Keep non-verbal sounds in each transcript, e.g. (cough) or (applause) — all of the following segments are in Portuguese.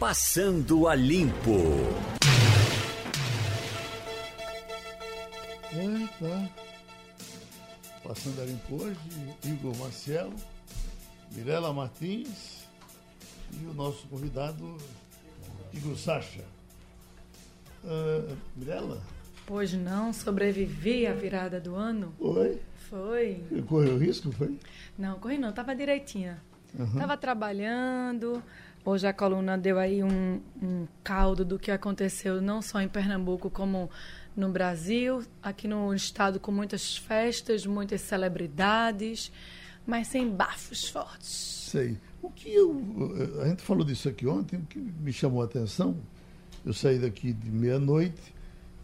Passando a Limpo. Tá. Passando a Limpo hoje, Igor Marcelo, Mirela Martins e o nosso convidado, Igor Sacha. Uh, Mirela? Pois não, sobrevivi à virada do ano. Foi? Foi. Correu risco, foi? Não, corri não, tava direitinha. Uhum. Tava trabalhando, Hoje a coluna deu aí um, um caldo do que aconteceu não só em Pernambuco como no Brasil, aqui no estado com muitas festas, muitas celebridades, mas sem bafos fortes. Sei. O que eu. A gente falou disso aqui ontem, o que me chamou a atenção, eu saí daqui de meia-noite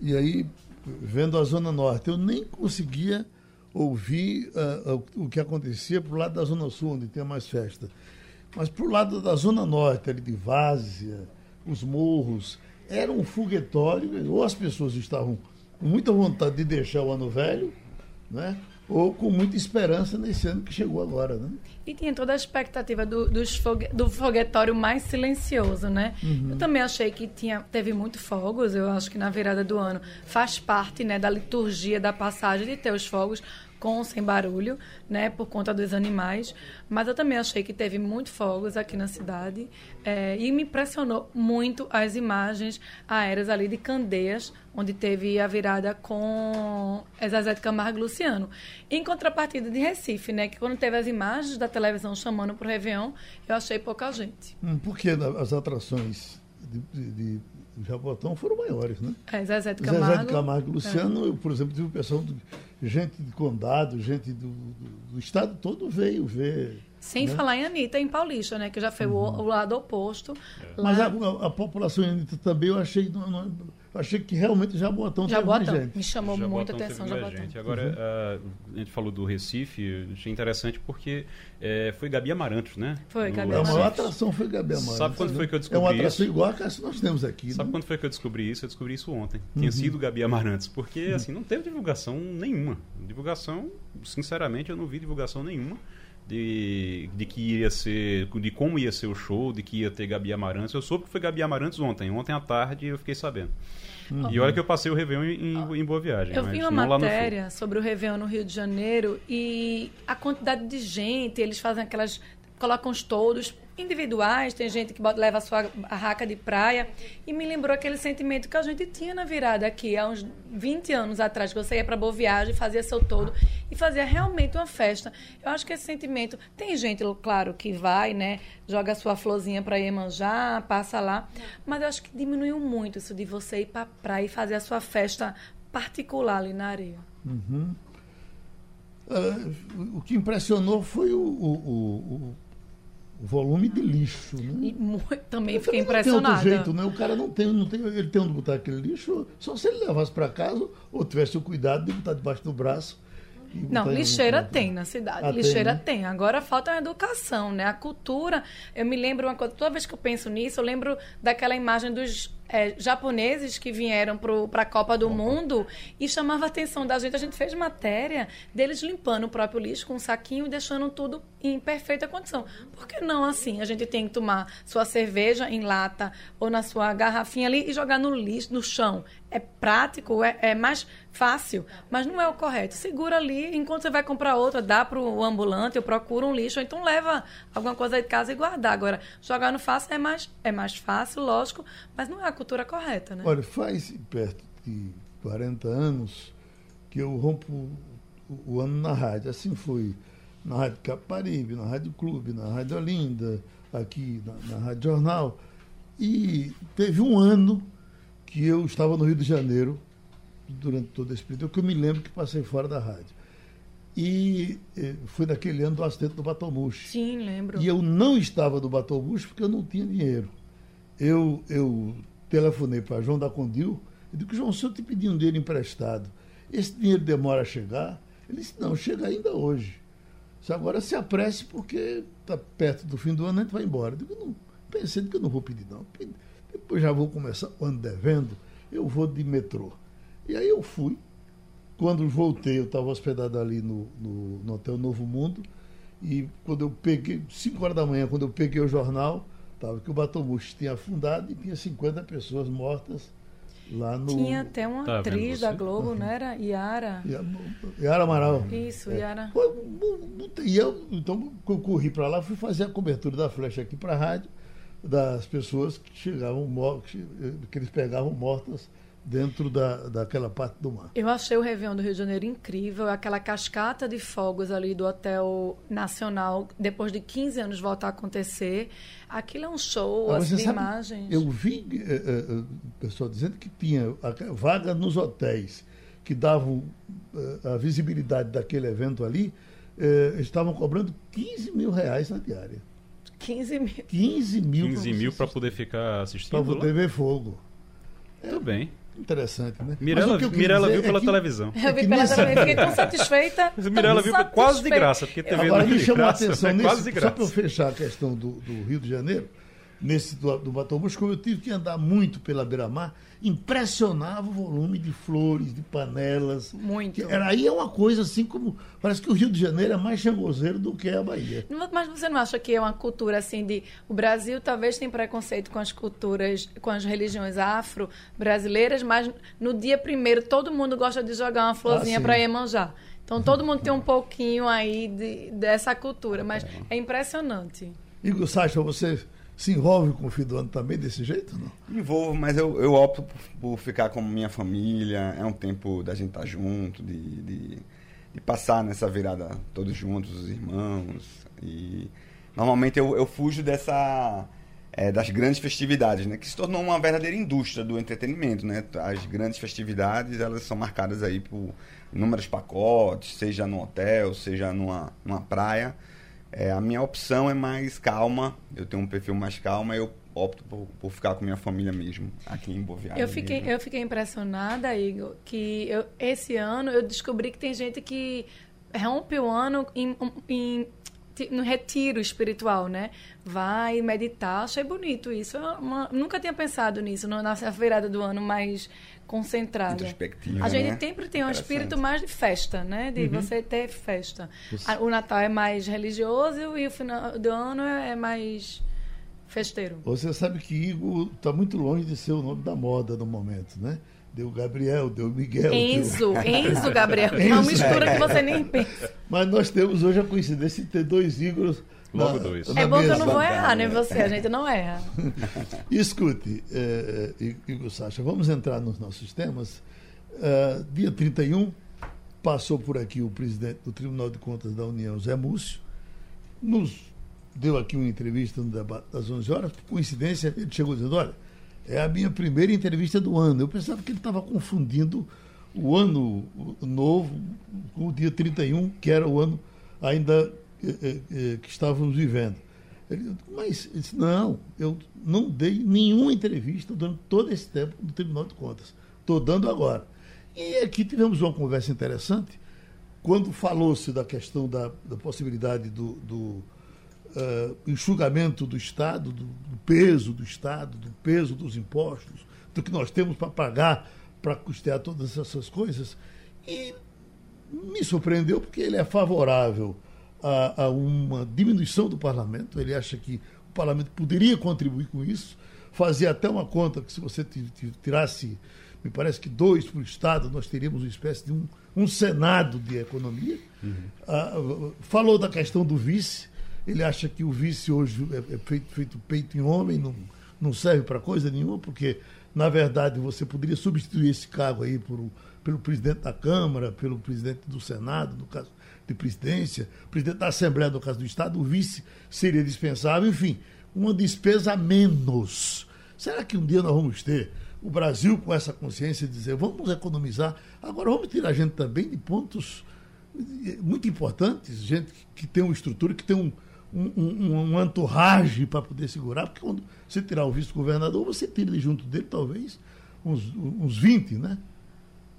e aí, vendo a Zona Norte, eu nem conseguia ouvir uh, o que acontecia para o lado da Zona Sul, onde tem mais festa. Mas para o lado da Zona Norte, ali de Várzea, os morros, era um foguetório, ou as pessoas estavam com muita vontade de deixar o ano velho, né? ou com muita esperança nesse ano que chegou agora. Né? E tinha toda a expectativa do, fogue, do foguetório mais silencioso, né? Uhum. Eu também achei que tinha, teve muito fogos, eu acho que na virada do ano faz parte né, da liturgia da passagem de ter os fogos, com ou sem barulho, né, por conta dos animais. Mas eu também achei que teve muito fogos aqui na cidade é, e me impressionou muito as imagens aéreas ali de Candeias, onde teve a virada com Zezé de Camargo Luciano. Em contrapartida de Recife, né, que quando teve as imagens da televisão chamando para o Réveillon, eu achei pouca gente. Hum, porque as atrações de, de, de Jabotão foram maiores, né? É, Zezé de Camargo. Zezé de Camargo Luciano, é. eu, por exemplo, tive o pessoal, do, gente de condado, gente do, do, do, estado todo veio ver. Sem né? falar em Anitta, em Paulista, né? Que já foi uhum. o, o, lado oposto. É. Mas a, a, a, população em Anitta também, eu achei. Não, não, achei que realmente Jabotão Jabotão. teve gente. Me chamou Jabotão muita atenção Jabotão. Gente. Agora, uhum. uh, a gente falou do Recife, achei interessante porque é, foi Gabi Amarantos, né? Foi, no Gabi Amarantos. A maior atração foi Gabi Amarantos. Sabe quando foi que eu descobri isso? É uma atração isso? igual a que nós temos aqui. Sabe né? quando foi que eu descobri isso? Eu descobri isso ontem. Uhum. Tinha sido Gabi Amarantos. Porque, uhum. assim, não teve divulgação nenhuma. Divulgação, sinceramente, eu não vi divulgação nenhuma de, de que ia ser, de como ia ser o show, de que ia ter Gabi Amarantos. Eu soube que foi Gabi Amarantos ontem. Ontem à tarde eu fiquei sabendo. Uhum. E olha que eu passei o Réveillon em, em Boa Viagem. Eu vi uma matéria sobre o Réveillon no Rio de Janeiro e a quantidade de gente, eles fazem aquelas. Colocam os todos individuais, tem gente que bota, leva a sua barraca de praia, e me lembrou aquele sentimento que a gente tinha na virada aqui, há uns 20 anos atrás, que você ia para Boa Viagem, fazia seu todo, e fazia realmente uma festa. Eu acho que esse sentimento, tem gente, claro, que vai, né, joga a sua florzinha para ir manjar, passa lá, mas eu acho que diminuiu muito isso de você ir para praia e fazer a sua festa particular ali na areia. Uhum. Uh, o que impressionou foi o, o, o o volume de lixo. Né? (laughs) Também fiquei impressionada. Não tem outro jeito, né? O cara não tem, não tem, ele tem onde botar aquele lixo, só se ele levasse para casa ou tivesse o cuidado de botar debaixo do braço. Não, lixeira tem na cidade. Ah, lixeira tem, né? tem, Agora falta a educação, né? A cultura. Eu me lembro uma coisa, toda vez que eu penso nisso, eu lembro daquela imagem dos é, japoneses que vieram para a Copa do Mundo e chamava a atenção da gente. A gente fez matéria deles limpando o próprio lixo com um saquinho e deixando tudo em perfeita condição. Por que não assim? A gente tem que tomar sua cerveja em lata ou na sua garrafinha ali e jogar no lixo, no chão. É prático, é, é mais fácil, mas não é o correto. Segura ali, enquanto você vai comprar outra, dá para o ambulante ou procura um lixo, ou então leva alguma coisa de casa e guardar. Agora, jogar no fácil é mais, é mais fácil, lógico, mas não é a cultura correta, né? Olha, faz perto de 40 anos que eu rompo o, o ano na rádio. Assim foi na Rádio Caparibe, na Rádio Clube, na Rádio Olinda, aqui na, na Rádio Jornal. E teve um ano que eu estava no Rio de Janeiro, durante todo esse período, que eu me lembro que passei fora da rádio. E eh, foi naquele ano do acidente do Batomuxo. Sim, lembro. E eu não estava no Batomuxo porque eu não tinha dinheiro. Eu, eu telefonei para João da Condil e disse, João, se eu te pedir um dinheiro emprestado, esse dinheiro demora a chegar? Ele disse, não, chega ainda hoje. Se agora se apresse porque está perto do fim do ano, a gente vai embora. Eu digo, não, pensei que eu não vou pedir, não. Depois já vou começar o ano devendo, eu vou de metrô. E aí eu fui. Quando voltei, eu estava hospedado ali no, no, no Hotel Novo Mundo. E quando eu peguei, 5 horas da manhã, quando eu peguei o jornal, Tava que o Batomuxo tinha afundado e tinha 50 pessoas mortas lá no. Tinha até uma tá atriz da Globo, não era? Yara. Yara Amaral. Isso, é. Yara. E eu, então, eu corri para lá, fui fazer a cobertura da flecha aqui para a rádio, das pessoas que chegavam, que eles pegavam mortas dentro da, daquela parte do mar. Eu achei o Réveillon do Rio de Janeiro incrível, aquela cascata de fogos ali do Hotel Nacional, depois de 15 anos voltar a acontecer. Aquilo é um show assim, de sabe, imagens. Eu vi eh, pessoal dizendo que tinha vaga nos hotéis que davam a visibilidade daquele evento ali, estavam cobrando 15 mil reais na diária. 15 mil. 15 mil. 15 mil para poder ficar assistindo. Para poder ver fogo. Muito bem. Interessante, né? Mirella, Mirella viu pela é que, televisão. Eu vi pela televisão, fiquei tão satisfeita. (laughs) Mirella viu quase de graça, porque TV Agora me chamou a atenção, nesse, só para eu fechar a questão do, do Rio de Janeiro, nesse do, do Batomus, como eu tive que andar muito pela beira-mar, impressionava o volume de flores, de panelas. Muito. Era, aí é uma coisa assim como. Parece que o Rio de Janeiro é mais changoseiro do que a Bahia. Mas você não acha que é uma cultura assim de. O Brasil talvez tem preconceito com as culturas, com as religiões afro-brasileiras, mas no dia primeiro todo mundo gosta de jogar uma florzinha ah, para Iemanjá. Então todo mundo tem um (laughs) pouquinho aí de, dessa cultura, mas é, é impressionante. Igor Sacha, você se envolve com o fim do ano também desse jeito? Não? Envolvo, mas eu, eu opto por, por, ficar com minha família. É um tempo da gente estar tá junto, de, de, de, passar nessa virada todos juntos, os irmãos. E normalmente eu, eu fujo dessa. É, das grandes festividades, né? Que se tornou uma verdadeira indústria do entretenimento, né? As grandes festividades, elas são marcadas aí por inúmeros pacotes, seja no hotel, seja numa, numa praia. É, a minha opção é mais calma, eu tenho um perfil mais calma, eu opto por, por ficar com minha família mesmo, aqui em Boviária. Eu fiquei, eu fiquei impressionada, Igor, que eu, esse ano eu descobri que tem gente que rompe o ano em, em no retiro espiritual, né? Vai meditar. Achei bonito isso. Uma, nunca tinha pensado nisso, na virada do ano mais concentrada. A gente né? sempre tem um espírito mais de festa, né? De uhum. você ter festa. O Natal é mais religioso e o final do ano é mais festeiro. Você sabe que Igor está muito longe de ser o nome da moda no momento, né? Deu Gabriel, deu Miguel. Enzo, deu... Enzo (laughs) Gabriel. Enzo. É uma mistura que você nem (laughs) pensa. Mas nós temos hoje a coincidência de ter dois Igors Logo dois. é bom que eu não vou errar, né? Você, a gente não erra. (laughs) Escute, é, Igor Sacha, vamos entrar nos nossos temas. Uh, dia 31, passou por aqui o presidente do Tribunal de Contas da União, Zé Múcio, nos deu aqui uma entrevista no debate das 11 horas. Por coincidência, ele chegou dizendo: Olha, é a minha primeira entrevista do ano. Eu pensava que ele estava confundindo o ano novo com o dia 31, que era o ano ainda que estávamos vivendo. Ele, mas disse, não, eu não dei nenhuma entrevista durante todo esse tempo no Tribunal de Contas. Estou dando agora. E aqui tivemos uma conversa interessante, quando falou-se da questão da, da possibilidade do, do uh, enxugamento do Estado, do, do, peso do Estado, do peso dos impostos, do que nós temos para pagar para custear todas essas coisas. E me surpreendeu porque ele é favorável a, a uma diminuição do parlamento. Ele acha que o parlamento poderia contribuir com isso. Fazia até uma conta que se você tirasse, me parece que dois para o Estado, nós teríamos uma espécie de um, um Senado de economia. Uhum. Ah, falou da questão do vice. Ele acha que o vice hoje é, é feito, feito peito em homem, não, não serve para coisa nenhuma, porque, na verdade, você poderia substituir esse cargo aí por, pelo presidente da Câmara, pelo presidente do Senado, no caso de presidência, presidente da Assembleia, no caso do Estado, o vice seria dispensável, enfim, uma despesa a menos. Será que um dia nós vamos ter o Brasil com essa consciência de dizer vamos economizar, agora vamos tirar gente também de pontos eh, muito importantes, gente que tem uma estrutura, que tem um, um, um, um entourage para poder segurar, porque quando você tirar o vice-governador, você tira de junto dele talvez uns, uns 20, né?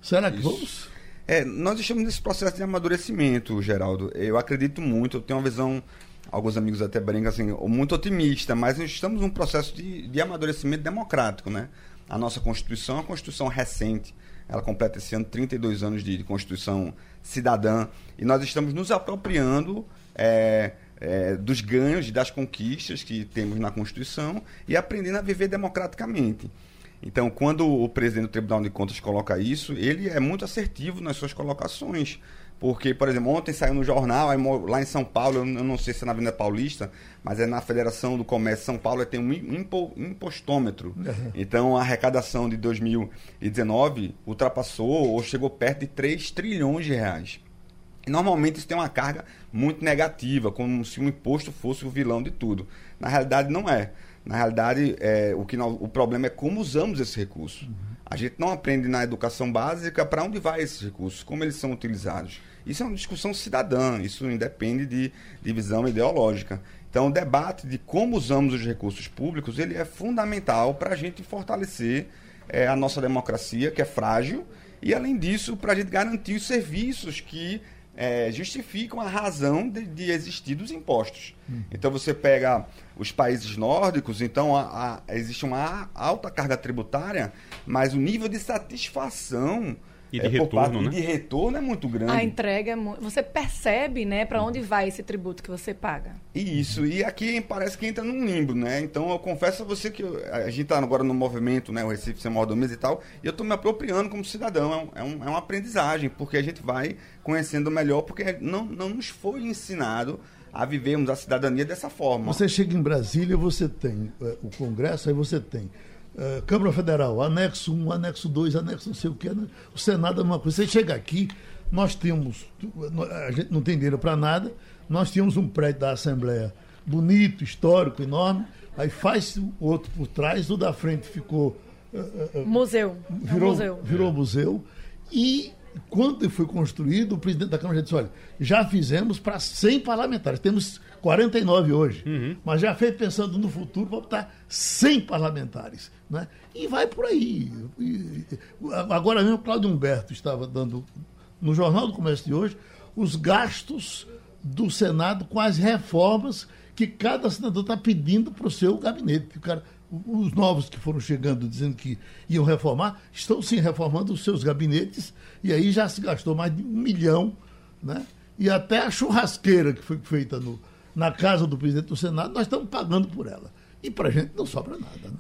Será que Isso. vamos? É, nós estamos nesse processo de amadurecimento, Geraldo. Eu acredito muito, eu tenho uma visão, alguns amigos até brincam assim, muito otimista, mas nós estamos num processo de, de amadurecimento democrático, né? A nossa Constituição é uma Constituição recente, ela completa esse ano 32 anos de, de Constituição cidadã, e nós estamos nos apropriando é, é, dos ganhos, das conquistas que temos na Constituição e aprendendo a viver democraticamente. Então, quando o presidente do Tribunal de Contas coloca isso, ele é muito assertivo nas suas colocações. Porque, por exemplo, ontem saiu no jornal, lá em São Paulo, eu não sei se é na Avenida Paulista, mas é na Federação do Comércio São Paulo, tem um impo, impostômetro. Uhum. Então, a arrecadação de 2019 ultrapassou ou chegou perto de 3 trilhões de reais. E, normalmente isso tem uma carga muito negativa, como se o imposto fosse o vilão de tudo. Na realidade, não é. Na realidade, é, o, que nós, o problema é como usamos esse recurso. Uhum. A gente não aprende na educação básica para onde vai esses recursos, como eles são utilizados. Isso é uma discussão cidadã, isso independe de, de visão ideológica. Então, o debate de como usamos os recursos públicos ele é fundamental para a gente fortalecer é, a nossa democracia, que é frágil, e, além disso, para a gente garantir os serviços que é, justificam a razão de, de, existir dos impostos. Hum. Então, você pega os países nórdicos, então a, a, existe uma alta carga tributária, mas o nível de satisfação e de é, retorno, né? de retorno é muito grande. A entrega é muito... Você percebe, né, para onde vai esse tributo que você paga. Isso, e aqui parece que entra num limbo, né? Então eu confesso a você que eu, a gente está agora no movimento, né, o Recife Sem Mordomias e tal, e eu estou me apropriando como cidadão. É, um, é, um, é uma aprendizagem, porque a gente vai conhecendo melhor, porque não, não nos foi ensinado a vivermos a cidadania dessa forma. Você chega em Brasília, você tem é, o Congresso, aí você tem é, Câmara Federal, anexo 1, anexo 2, anexo não sei o que, né? o Senado é uma coisa. Você chega aqui, nós temos, a gente não tem dinheiro para nada, nós tínhamos um prédio da Assembleia bonito, histórico, enorme, aí faz outro por trás, o da frente ficou. Uh, uh, museu. Virou, é museu. Virou museu. E quando foi construído, o presidente da Câmara disse: olha, já fizemos para 100 parlamentares, temos 49 hoje, uhum. mas já fez pensando no futuro para botar 100 parlamentares. Né? E vai por aí. E, agora mesmo, o Cláudio Humberto estava dando, no Jornal do Comércio de hoje, os gastos do Senado com as reformas que cada senador está pedindo para o seu gabinete. O cara, os novos que foram chegando dizendo que iam reformar, estão sim reformando os seus gabinetes, e aí já se gastou mais de um milhão, né? E até a churrasqueira que foi feita no, na casa do presidente do Senado, nós estamos pagando por ela. E para a gente não sobra nada, né?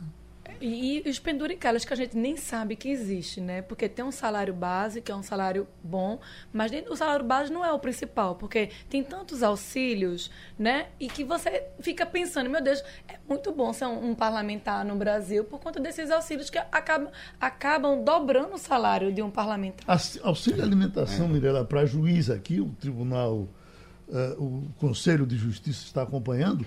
E, e os penduricalhos que a gente nem sabe que existe, né? Porque tem um salário base, que é um salário bom, mas o salário base não é o principal, porque tem tantos auxílios, né? E que você fica pensando, meu Deus, é muito bom ser um, um parlamentar no Brasil por conta desses auxílios que acabam, acabam dobrando o salário de um parlamentar. Auxílio alimentação, é. Mirela, para juiz aqui, o tribunal, uh, o Conselho de Justiça está acompanhando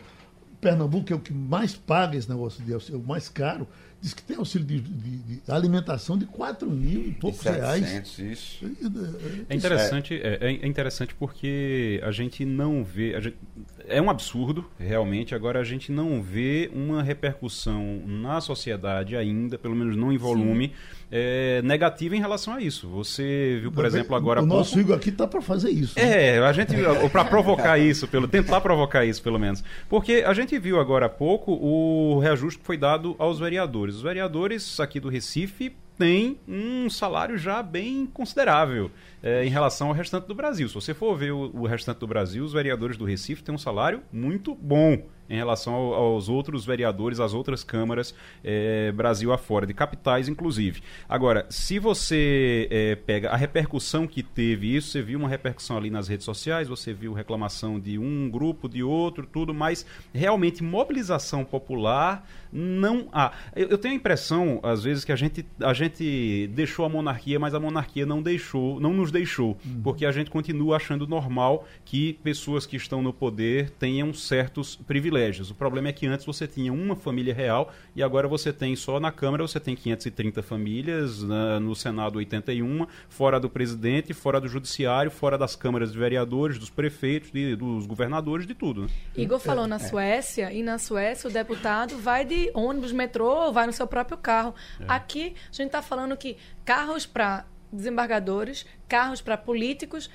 Pernambuco é o que mais paga esse negócio de auxílio, é o mais caro. Diz que tem auxílio de, de, de alimentação de 4 mil e poucos 700, reais. Isso. É interessante, é, é, interessante porque a gente não vê. Gente, é um absurdo, realmente. Agora a gente não vê uma repercussão na sociedade ainda, pelo menos não em volume. Sim é, negativa em relação a isso. Você viu, por exemplo, agora. O nosso Igor aqui tá para fazer isso. Né? É, a gente para provocar isso, pelo tentar provocar isso, pelo menos, porque a gente viu agora há pouco o reajuste que foi dado aos vereadores. Os vereadores aqui do Recife têm um salário já bem considerável é, em relação ao restante do Brasil. Se você for ver o, o restante do Brasil, os vereadores do Recife têm um salário muito bom em relação ao, aos outros vereadores, às outras câmaras é, Brasil afora, de capitais inclusive. Agora, se você é, pega a repercussão que teve isso, você viu uma repercussão ali nas redes sociais, você viu reclamação de um grupo, de outro, tudo, mas realmente mobilização popular não há. Eu, eu tenho a impressão, às vezes, que a gente, a gente deixou a monarquia, mas a monarquia não deixou, não nos deixou, uhum. porque a gente continua achando normal que pessoas que estão no poder tenham certos privilégios privilégios. O problema é que antes você tinha uma família real e agora você tem só na Câmara você tem 530 famílias, no Senado 81, fora do presidente, fora do judiciário, fora das câmaras de vereadores, dos prefeitos, de, dos governadores, de tudo. Né? Igor falou na é. Suécia e na Suécia o deputado vai de ônibus, metrô, vai no seu próprio carro. É. Aqui a gente está falando que carros para desembargadores, carros para políticos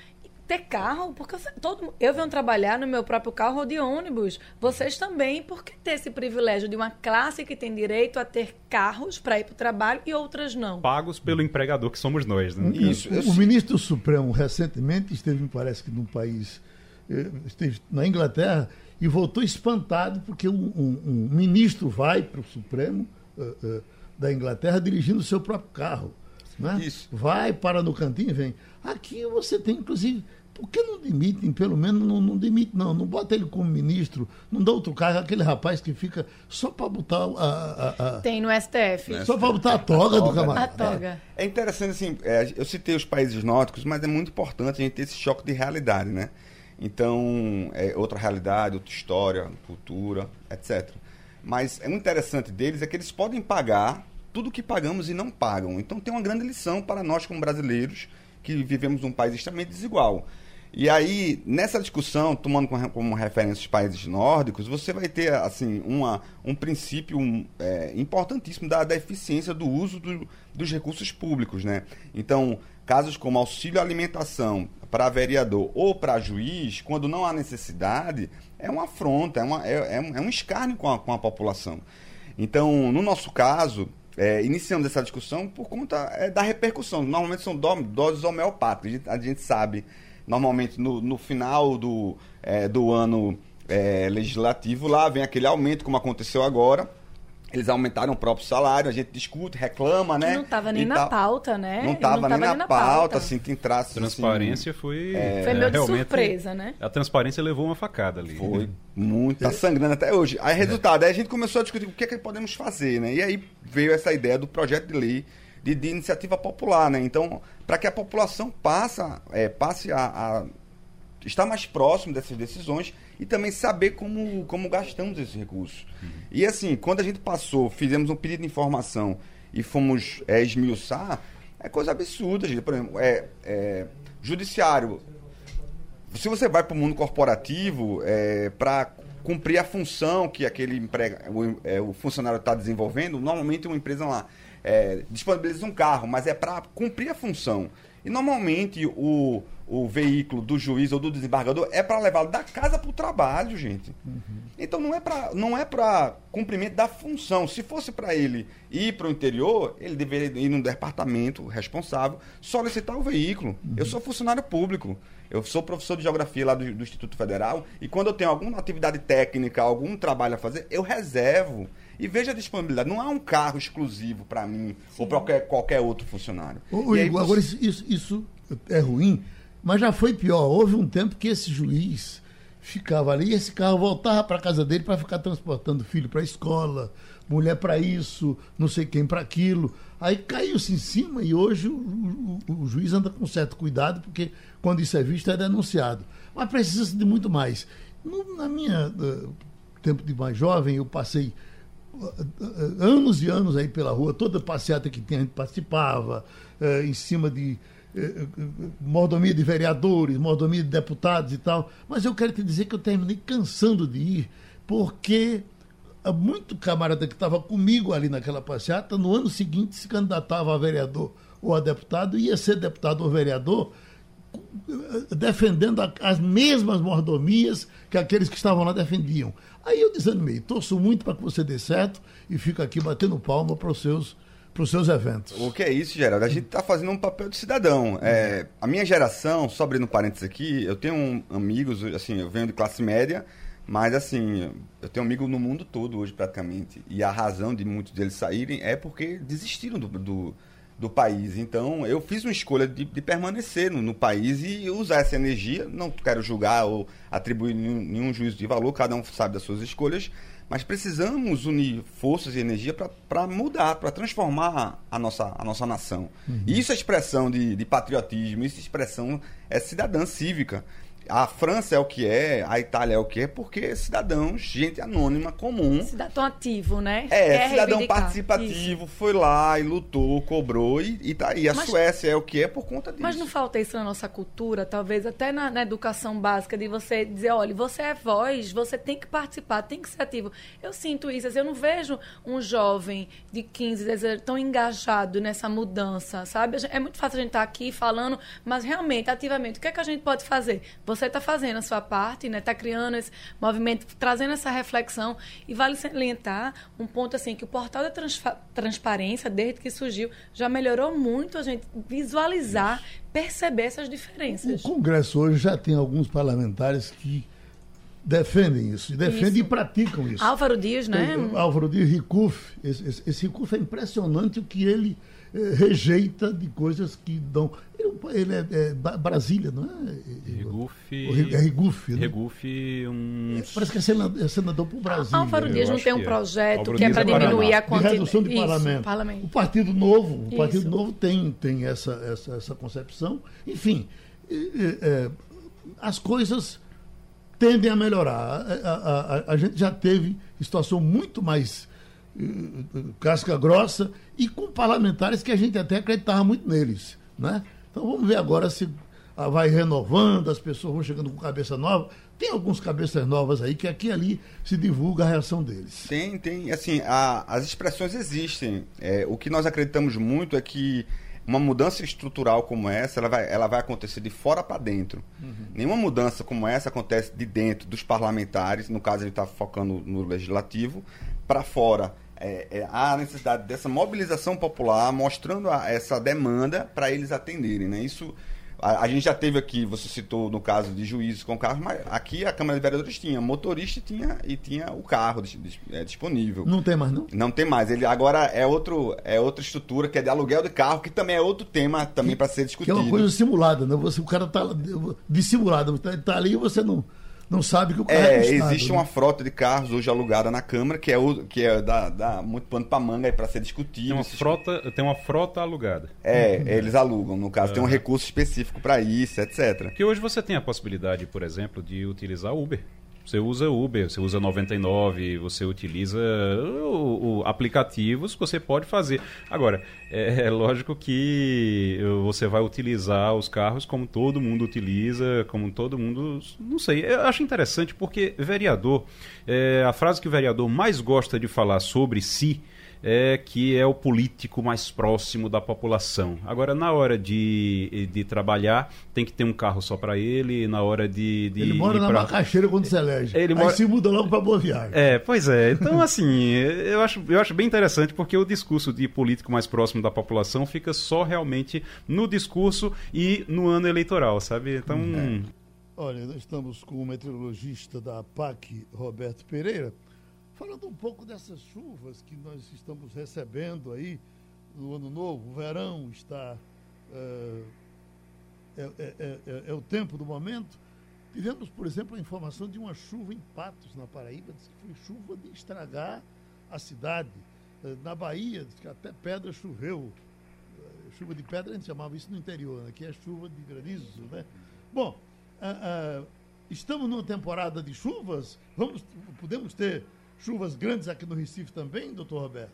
ter carro, porque todo eu venho trabalhar no meu próprio carro ou de ônibus. Vocês também, por que ter esse privilégio de uma classe que tem direito a ter carros para ir para o trabalho e outras não? Pagos pelo empregador, que somos nós. Né? Isso. O, o ministro Supremo recentemente esteve, me parece que num país eh, esteve na Inglaterra e voltou espantado porque um, um, um ministro vai para o Supremo uh, uh, da Inglaterra dirigindo o seu próprio carro. Né? Isso. Vai, para no cantinho e vem. Aqui você tem, inclusive, por que não demitem, pelo menos não, não demite, não, não bota ele como ministro, não dá outro cargo, aquele rapaz que fica só para botar a, a, a, Tem no STF. Só para botar a toga, a toga do camarada. A toga. É, é interessante, assim, é, eu citei os países nórdicos, mas é muito importante a gente ter esse choque de realidade, né? Então, é outra realidade, outra história, cultura, etc. Mas é muito interessante deles é que eles podem pagar tudo que pagamos e não pagam. Então tem uma grande lição para nós como brasileiros que vivemos num país extremamente desigual. E aí, nessa discussão, tomando como referência os países nórdicos, você vai ter assim uma, um princípio é, importantíssimo da, da eficiência do uso do, dos recursos públicos. Né? Então, casos como auxílio alimentação para vereador ou para juiz, quando não há necessidade, é uma afronta, é, uma, é, é um escárnio com a, com a população. Então, no nosso caso, é, iniciamos essa discussão por conta é, da repercussão. Normalmente são do, doses homeopáticas. A gente, a gente, sabe, normalmente no, no final do, é, do ano é, legislativo, lá vem aquele aumento, como aconteceu agora. Eles aumentaram o próprio salário, a gente discute, reclama, né? não estava nem na pauta, né? Não estava nem, na, na pauta, pauta, assim, tem traços. Transparência assim, foi. É, foi meio de surpresa, né? A transparência levou uma facada ali. Foi muito. Tá sangrando até hoje. Aí, resultado, aí a gente começou a discutir o que é que podemos fazer, né? E aí veio essa ideia do projeto de lei de, de iniciativa popular, né? Então, para que a população passa, é, passe a, a estar mais próximo dessas decisões e também saber como, como gastamos esses recursos. Uhum. E assim, quando a gente passou, fizemos um pedido de informação e fomos é, esmiuçar, é coisa absurda, gente. Por exemplo, é, é judiciário. Se você vai para o mundo corporativo é, para cumprir a função que aquele emprega, o, é, o funcionário está desenvolvendo, normalmente uma empresa lá é, disponibiliza um carro, mas é para cumprir a função. E normalmente o, o veículo do juiz ou do desembargador é para levá-lo da casa para o trabalho, gente. Uhum. Então não é para não é para cumprimento da função. Se fosse para ele ir para o interior, ele deveria ir no departamento responsável solicitar o veículo. Uhum. Eu sou funcionário público. Eu sou professor de geografia lá do, do, Instituto Federal e quando eu tenho alguma atividade técnica, algum trabalho a fazer, eu reservo. E veja a disponibilidade. Não há um carro exclusivo para mim Sim. ou para qualquer, qualquer outro funcionário. Ô, Igor, você... agora isso, isso é ruim, mas já foi pior. Houve um tempo que esse juiz ficava ali e esse carro voltava para casa dele para ficar transportando filho para a escola, mulher para isso, não sei quem para aquilo. Aí caiu-se em cima e hoje o, o, o, juiz anda com certo cuidado, porque quando isso é visto é denunciado. Mas precisa de muito mais. No, na minha uh, tempo de mais jovem, eu passei anos e anos aí pela rua, toda passeata que tinha, a gente participava, eh, em cima de eh, mordomia de vereadores, mordomia de deputados e tal. Mas eu quero te dizer que eu terminei cansando de ir, porque muito camarada que estava comigo ali naquela passeata, no ano seguinte se candidatava a vereador ou a deputado, ia ser deputado ou vereador, defendendo as mesmas mordomias que aqueles que estavam lá defendiam. Aí eu desanimei. Torço muito para que você dê certo e fico aqui batendo palma para os seus para os seus eventos. O que é isso, Geraldo? A gente está fazendo um papel de cidadão. É, a minha geração, só abrindo parênteses aqui, eu tenho amigos, assim, eu venho de classe média, mas assim, eu tenho amigos no mundo todo hoje praticamente. E a razão de muitos deles saírem é porque desistiram do, do do país. Então, eu fiz uma escolha de, de permanecer no, no, país e usar essa energia. Não quero julgar ou atribuir nenhum, nenhum juízo de valor, cada um sabe das suas escolhas, mas precisamos unir forças e energia para mudar, para transformar a nossa, a nossa nação. Uhum. Isso é expressão de, de patriotismo, isso é expressão é cidadã cívica. A França é o que é, a Itália é o que é, porque cidadãos, gente anônima, comum. Cidadão ativo, né? É, Quer cidadão participativo, isso. foi lá e lutou, cobrou e, e tá aí. A mas, Suécia é o que é por conta disso. Mas não falta isso na nossa cultura, talvez até na, na, educação básica, de você dizer, olha, você é voz, você tem que participar, tem que ser ativo. Eu sinto isso, assim, eu não vejo um jovem de 15, 16 tão engajado nessa mudança, sabe? É muito fácil a gente estar tá aqui falando, mas realmente, ativamente, o que é que a gente pode fazer? Você você está fazendo a sua parte, né? Está criando esse movimento, trazendo essa reflexão. E vale salientar um ponto assim, que o portal da transparência, desde que surgiu, já melhorou muito a gente visualizar, perceber essas diferenças. O Congresso hoje já tem alguns parlamentares que defendem isso, defendem isso. e praticam isso. Álvaro Dias, né? Álvaro Dias, Ricuf. Esse, esse, esse Ricuf é impressionante o que ele rejeita de coisas que dão. Ele, ele é, é, Brasília, não é? Regufe. É Regufe, né? Regufe, um. Parece que é senador, é senador por Brasília. Álvaro Dias não tem um é. projeto que é para diminuir a quantidade. De redução de Isso, parlamento. parlamento. O Partido Novo, o Partido Novo tem, tem essa, essa, essa concepção. Enfim, é, as coisas tendem a melhorar. A, a, a, a gente já teve situação muito mais casca grossa e com parlamentares que a gente até acreditava muito neles. Né? Então vamos ver agora se vai renovando, as pessoas vão chegando com cabeça nova. Tem alguns cabeças novas aí que aqui e ali se divulga a reação deles. Tem, tem. Assim, a, as expressões existem. É, o que nós acreditamos muito é que uma mudança estrutural como essa, ela vai, ela vai acontecer de fora para dentro. Uhum. Nenhuma mudança como essa acontece de dentro dos parlamentares, no caso ele está focando no legislativo, para fora. É, é, há a necessidade dessa mobilização popular, mostrando a, essa demanda para eles atenderem. Né? Isso a, a, gente já teve aqui, você citou no caso de juízes com carro, mas aqui a Câmara de Vereadores tinha motorista tinha, e tinha o carro é, disponível. Não tem mais, não? Não tem mais. Ele agora é, outro, é outra estrutura que é de aluguel de carro, que também é outro tema também para ser discutido. Que é uma coisa simulada, né? Você, o cara está dissimulado, está tá ali e você não não sabe que o carro é, é existe né? uma frota de carros hoje alugada na Câmara que é o que é da, da muito pano para manga para ser discutido. Tem uma frota, tem uma frota alugada. É, uhum. eles alugam, no caso, tem um recurso específico para isso, etc. Que hoje você tem a possibilidade, por exemplo, de utilizar Uber. Você usa Uber, você usa 99, você utiliza o, o aplicativos que você pode fazer. Agora, é, (laughs) é, lógico que você vai utilizar os carros como todo mundo utiliza, como todo mundo. Não sei. Eu acho interessante porque vereador, é, a frase que o vereador mais gosta de falar sobre si é que é o político mais próximo da população. Agora, na hora de, de trabalhar, tem que ter um carro só para ele, na hora de. de ele mora na pra... macaxeira quando se elege. Ele Aí mora... se muda logo para Boa Viagem. É, pois é. Então, assim, (laughs) eu acho, eu acho bem interessante porque o discurso de político mais próximo da população fica só realmente no discurso e no ano eleitoral, sabe? Então. É. Olha, nós estamos com o meteorologista da APAC, Roberto Pereira. Falando um pouco dessas chuvas que nós estamos recebendo aí no ano novo, o verão está. É, é, é, é, o tempo do momento. Tivemos, por exemplo, a informação de uma chuva em Patos, na Paraíba, que foi chuva de estragar a cidade. Na Bahia, diz que até pedra choveu. Chuva de pedra, a gente chamava isso no interior, né? que é chuva de granizo. Né? Bom, estamos numa temporada de chuvas, vamos, podemos ter chuvas grandes aqui no Recife também, doutor Roberto?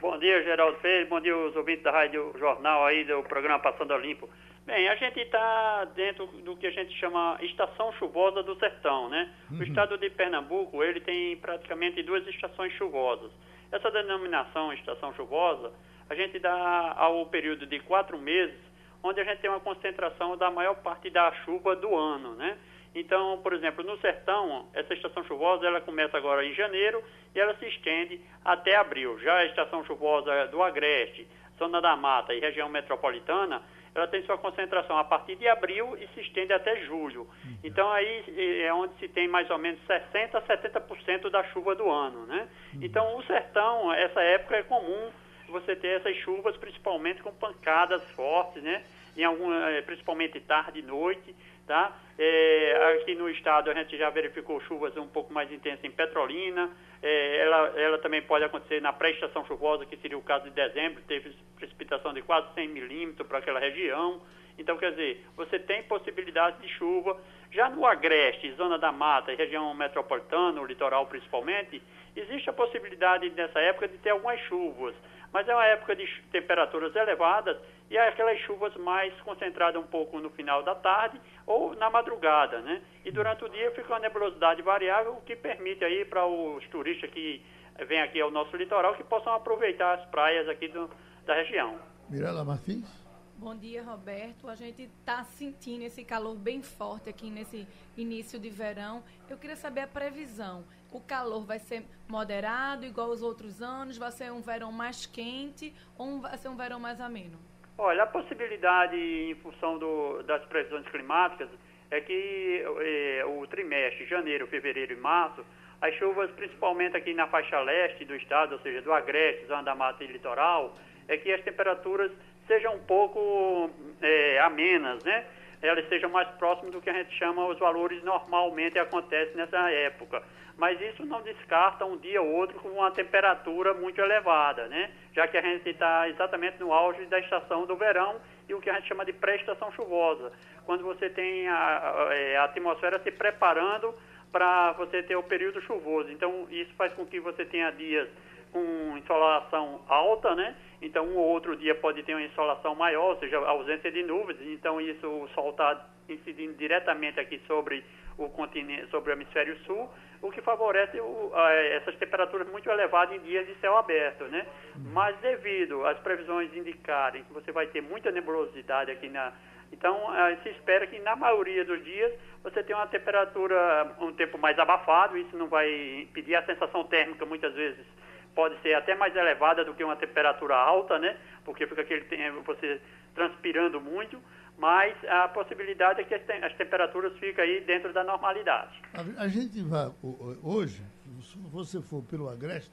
Bom dia, Geraldo Pérez, bom dia aos ouvintes da Rádio Jornal aí do programa Passando a Limpo. Bem, a gente está dentro do que a gente chama estação chuvosa do sertão, né? Uhum. O estado de Pernambuco, ele tem praticamente duas estações chuvosas. Essa denominação estação chuvosa, a gente dá ao período de quatro meses, onde a gente tem uma concentração da maior parte da chuva do ano, né? Então, por exemplo, no sertão, essa estação chuvosa ela começa agora em janeiro e ela se estende até abril. Já a estação chuvosa do Agreste, Zona da Mata e região metropolitana, ela tem sua concentração a partir de abril e se estende até julho. Uhum. Então aí é onde se tem mais ou menos 60 a 70% da chuva do ano, né? Uhum. Então o sertão, essa época é comum você ter essas chuvas, principalmente com pancadas fortes, né? Em algum, eh, principalmente tarde e noite Tá? É, aqui no estado a gente já verificou chuvas um pouco mais intensas em Petrolina. É, ela, ela também pode acontecer na pré-estação chuvosa, que seria o caso de dezembro, teve precipitação de quase 100 milímetros para aquela região. Então, quer dizer, você tem possibilidade de chuva. Já no Agreste, Zona da Mata região metropolitana, o litoral principalmente, existe a possibilidade nessa época de ter algumas chuvas. Mas é uma época de temperaturas elevadas e é aquelas chuvas mais concentradas um pouco no final da tarde ou na madrugada, né? E durante o dia fica uma nebulosidade variável, o que permite aí para os turistas que vêm aqui ao nosso litoral que possam aproveitar as praias aqui do, da região. Mirela Martins? Bom dia, Roberto. A gente está sentindo esse calor bem forte aqui nesse início de verão. Eu queria saber a previsão. O calor vai ser moderado, igual aos outros anos? Vai ser um verão mais quente ou vai ser um verão mais ameno? Olha, a possibilidade, em função do, das previsões climáticas, é que é, o trimestre, janeiro, fevereiro e março, as chuvas, principalmente aqui na faixa leste do estado, ou seja, do Agreste, Zona da Mata e Litoral, é que as temperaturas sejam um pouco é, amenas, né? Elas sejam mais próximas do que a gente chama os valores normalmente acontecem nessa época. Mas isso não descarta um dia ou outro com uma temperatura muito elevada, né? Já que a gente está exatamente no auge da estação do verão e o que a gente chama de pré-estação chuvosa, quando você tem a, a, é, atmosfera se preparando para você ter o período chuvoso. Então, isso faz com que você tenha dias com insolação alta, né? Então, um ou outro dia pode ter uma insolação maior, ou seja, ausência de nuvens. Então, isso, o sol está incidindo diretamente aqui sobre o continente, sobre o hemisfério sul, o que favorece o, a, essas temperaturas muito elevadas em dias de céu aberto, né? Mas devido às previsões indicarem que você vai ter muita nebulosidade aqui na então, se espera que na maioria dos dias você tenha uma temperatura um tempo mais abafado, isso não vai impedir a sensação térmica muitas vezes pode ser até mais elevada do que uma temperatura alta, né? Porque fica aquele você transpirando muito, mas a possibilidade é que as temperaturas ficam aí dentro da normalidade. A, a gente vai hoje, se você for pelo Agreste,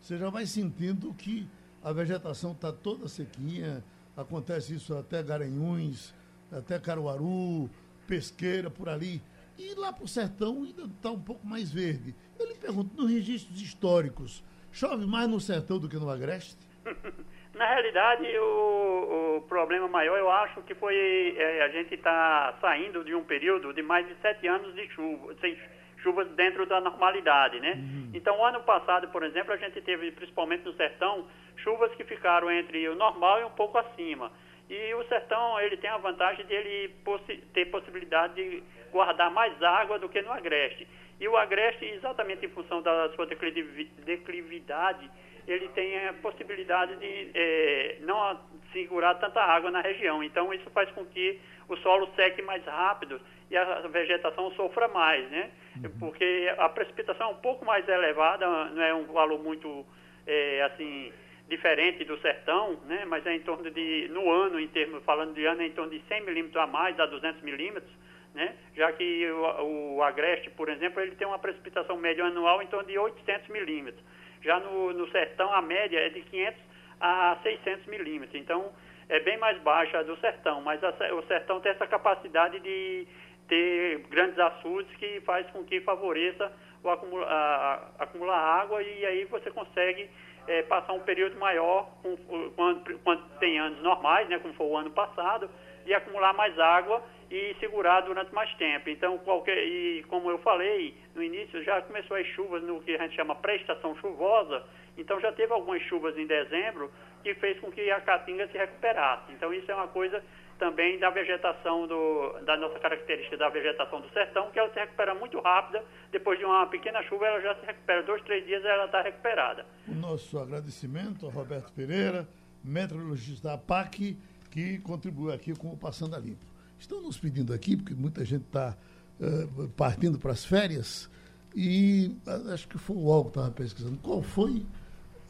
você já vai sentindo que a vegetação está toda sequinha, acontece isso até Garanhuns, até Caruaru, Pesqueira, por ali. E lá para o sertão ainda está um pouco mais verde. Eu lhe pergunto, nos registros históricos, Chove mais no sertão do que no agreste? (laughs) Na realidade, o, o, problema maior, eu acho que foi é, a gente está saindo de um período de mais de sete anos de chuva, sem chuvas dentro da normalidade, né? Uhum. Então, ano passado, por exemplo, a gente teve, principalmente no sertão, chuvas que ficaram entre o normal e um pouco acima. E o sertão, ele tem a vantagem de ele possi ter possibilidade de guardar mais água do que no agreste. E o agreste, exatamente em função da sua declividade, ele tem a possibilidade de é, não segurar tanta água na região. Então, isso faz com que o solo seque mais rápido e a vegetação sofra mais, né? Uhum. Porque a precipitação é um pouco mais elevada, não é um valor muito, é, assim, diferente do sertão, né? Mas é em torno de, no ano, em termos, falando de ano, é em torno de 100 milímetros a mais, a 200 milímetros né? já que o, o, agreste, por exemplo, ele tem uma precipitação média anual em torno de 800 milímetros. Já no, no sertão, a média é de 500 a 600 milímetros. Então, é bem mais baixa do sertão, mas a, o sertão tem essa capacidade de ter grandes açudes que faz com que favoreça o acumula, a, a, acumular água e aí você consegue é, passar um período maior com, quando, quando tem anos normais, né, como foi o ano passado, e acumular mais água e segurar durante mais tempo. Então, qualquer, e como eu falei no início, já começou as chuvas no que a gente chama pré-estação chuvosa, então já teve algumas chuvas em dezembro que fez com que a caatinga se recuperasse. Então, isso é uma coisa também da vegetação, do, da nossa característica da vegetação do sertão, que ela se recupera muito rápida, depois de uma pequena chuva ela já se recupera, dois, três dias ela está recuperada. O nosso agradecimento ao Roberto Pereira, meteorologista da APAC, que contribuiu aqui com o Passando a Limpo. Estão nos pedindo aqui, porque muita gente está uh, eh, partindo para as férias, e uh, acho que foi o Algo que estava pesquisando. Qual foi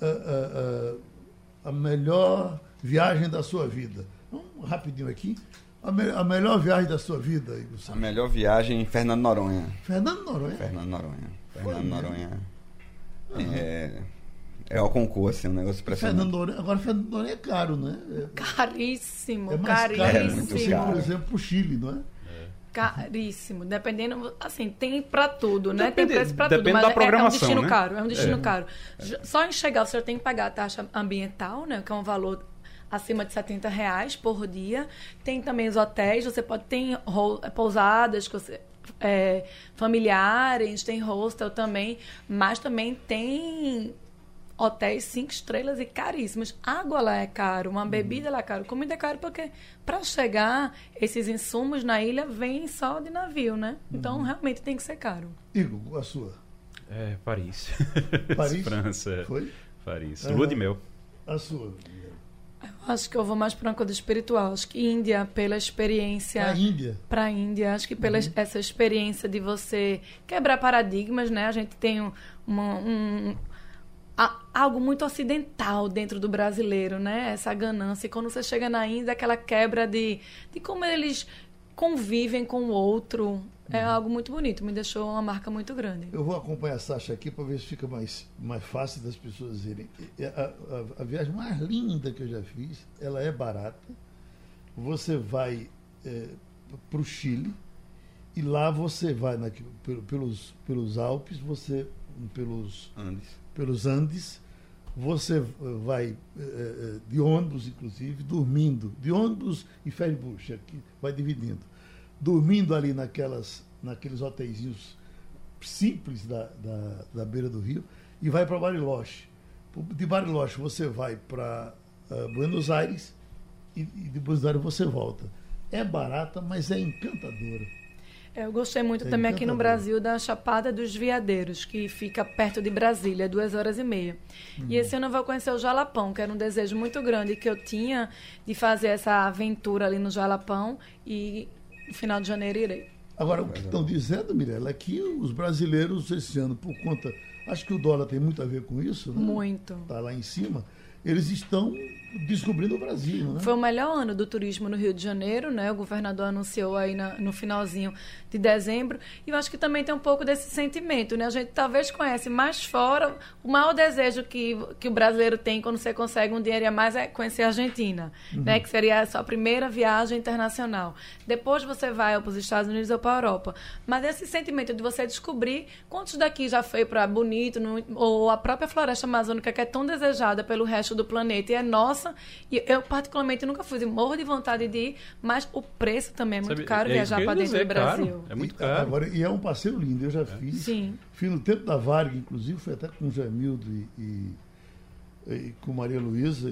uh, a melhor viagem da sua vida? Vamos rapidinho aqui. A, me a melhor viagem da sua vida, Igor A melhor viagem em Fernando Noronha. Fernando Noronha? Fernando Noronha. Fernando Noronha. É, é o concurso, assim, um negócio impressionante. Fernando Noronha, agora Fernando Noronha é caro, né? É, caríssimo, é caríssimo. Caro, é muito caro. Por exemplo, o Chile, não é? Caríssimo, dependendo, assim, tem para tudo, né? Depende, tem preço para tudo, mas é, é, um destino né? caro, é um destino é. caro. Só em chegar você tem que pagar a taxa ambiental, né? Que é um valor acima de 70 reais por dia. Tem também os hotéis, você pode ter pousadas que você, é, familiares, tem hostel também, mas também tem hotéis cinco estrelas e caríssimos. Água lá é caro, uma bebida lá é caro, comida é caro porque para chegar esses insumos na ilha vêm só de navio, né? Então uhum. realmente tem que ser caro. Igor, a sua? É Paris. (laughs) Paris? França. Foi? Paris. Lua de mel. A sua? Eu acho que eu vou mais para uma coisa espiritual. Acho que Índia, pela experiência. Para a Índia? Para a Índia. Acho que pela uhum. essa experiência de você quebrar paradigmas, né? A gente tem uma, um, algo muito ocidental dentro do brasileiro, né? Essa ganância. E quando você chega na Índia, aquela quebra de, de como eles convivem com o outro. É uhum. algo muito bonito, me deixou uma marca muito grande. Eu vou acompanhar a Sasha aqui para ver se fica mais, mais fácil das pessoas irem. A, a, a, viagem mais linda que eu já fiz, ela é barata. Você vai é, para o Chile e lá você vai na, pelos, pelos Alpes, você pelos Andes, pelos Andes você vai é, de ônibus, inclusive, dormindo, de ônibus e ferrybush, aqui vai dividindo, dormindo ali naquelas, naqueles hotéis simples da, da, da, beira do rio, e vai para Bariloche. De Bariloche você vai para Buenos Aires e, e de Buenos Aires você volta. É barata, mas é encantadora. Eu gostei muito é também aqui no Brasil da Chapada dos Veadeiros, que fica perto de Brasília, duas horas e meia. Uhum. E esse ano eu vou conhecer o Jalapão, que era um desejo muito grande que eu tinha de fazer essa aventura ali no Jalapão e no final de janeiro irei. Agora, o que estão dizendo, Mirella, é que os brasileiros esse ano, por conta. Acho que o dólar tem muito a ver com isso, né? Muito. Está lá em cima eles estão descobrindo o Brasil. Né? Foi o melhor ano do turismo no Rio de Janeiro, né? O governador anunciou aí na, no finalzinho de dezembro. E eu acho que também tem um pouco desse sentimento, né? A gente talvez conhece mais fora. O maior desejo que, que o brasileiro tem quando você consegue um dinheiro a mais é conhecer a Argentina, uhum. né? Que seria a sua primeira viagem internacional. Depois você vai para os Estados Unidos ou para a Europa. Mas esse sentimento de você descobrir quantos daqui já foi para Bonito, no, ou a própria floresta amazônica que é tão desejada pelo resto resto do planeta e é nossa. E eu, particularmente, nunca fui. Morro de vontade de ir, mas o preço também é muito Sabe, caro é viajar para dentro do Brasil. Caro, é muito caro. Agora, e é um passeio lindo, eu já é. fiz. Sim. Fiz no tempo da Varg, inclusive, foi até com o Jamildo e, e, e com Maria Luísa.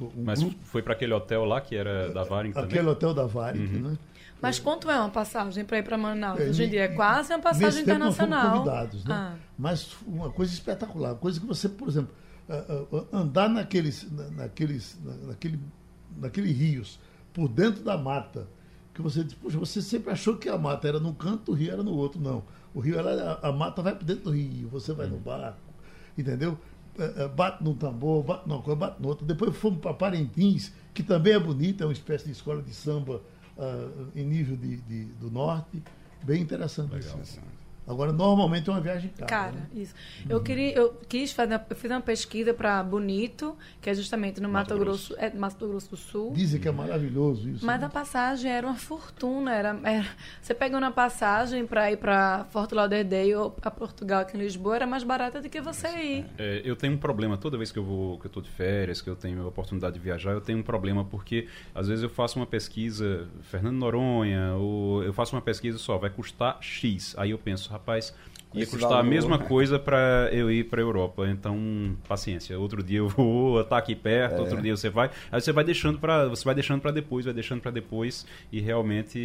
Um mas grupo. foi para aquele hotel lá que era da Varig também? Aquele hotel da Varig, uhum. né? Mas quanto é uma passagem para ir para Manaus? É, Hoje em dia é quase uma passagem internacional. convidados, né? Ah. Mas uma coisa espetacular, coisa que você, por exemplo, andar naqueles, naqueles, naquele, naqueles rios, por dentro da mata, que você diz, poxa, você sempre achou que a mata era num canto, o rio era no outro. Não. O rio, a, mata vai por dentro do rio, você vai no uhum. barco, entendeu? É, é, bate num tambor, bate numa coisa, bate no outro. Depois fomos para Parintins, que também é bonita, é uma espécie de escola de samba uh, em nível de, de, do norte. Bem interessante. Legal. Agora, normalmente é uma viagem cara. Cara, né? isso. Eu, uhum. queria, eu quis fazer, eu fiz uma pesquisa para Bonito, que é justamente no Mato, Mato Grosso, é, Mato Grosso do Sul. Dizem que é maravilhoso isso. Mas né? a passagem era uma fortuna. Era, era você pegando uma passagem para ir para Fort Lauderdale ou para Portugal, aqui em Lisboa, era mais barata do que você ir. É, eu tenho um problema toda vez que eu vou, que eu estou de férias, que eu tenho a oportunidade de viajar, eu tenho um problema porque às vezes eu faço uma pesquisa, Fernando Noronha, ou eu faço uma pesquisa só, vai custar X. Aí eu penso, rapaz, ia custar valor, a mesma né? coisa para eu ir para a Europa. Então, paciência. Outro dia eu vou, tá aqui perto, é. outro dia você vai, aí você vai deixando para você vai deixando para depois, vai deixando para depois e realmente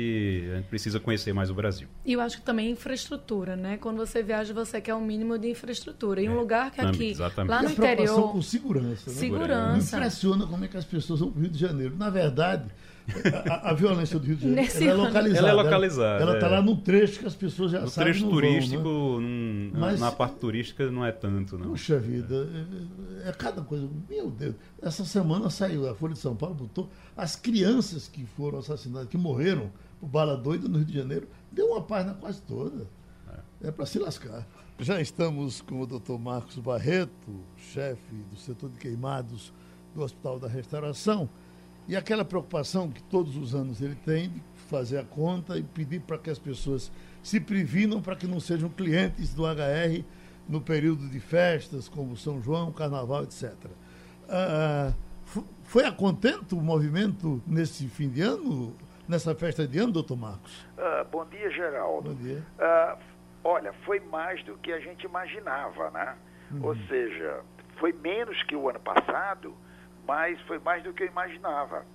a gente precisa conhecer mais o Brasil. E eu acho que também infraestrutura, né? Quando você viaja, você quer um mínimo de infraestrutura. Em um é. lugar que aqui, Exatamente. lá no interior, com segurança, né? Segurança. Me impressiona como é que as pessoas vão para o Rio de Janeiro. Na verdade, a, a, violência do Rio de Janeiro ela é localizada. Ela é localizada. Ela está é. lá no trecho que as pessoas já no sabem. No trecho turístico, vão, né? Mas, na parte turística não é tanto, não. Puxa vida, é, é, cada coisa. Meu Deus, essa semana saiu, a Folha de São Paulo botou as crianças que foram assassinadas, que morreram por bala doida no Rio de Janeiro, deu uma página quase toda. É, é para se lascar. Já estamos com o Dr. Marcos Barreto, chefe do setor de queimados do Hospital da Restauração. E aquela preocupação que todos os anos ele tem de fazer a conta e pedir para que as pessoas se previnam para que não sejam clientes do HR no período de festas, como São João, Carnaval, etc. Ah, foi a contento o movimento nesse fim de ano, nessa festa de ano, doutor Marcos? Ah, bom dia, Geraldo. Bom dia. Ah, olha, foi mais do que a gente imaginava, né? Uhum. Ou seja, foi menos que o ano passado, mas foi mais do que eu imaginava.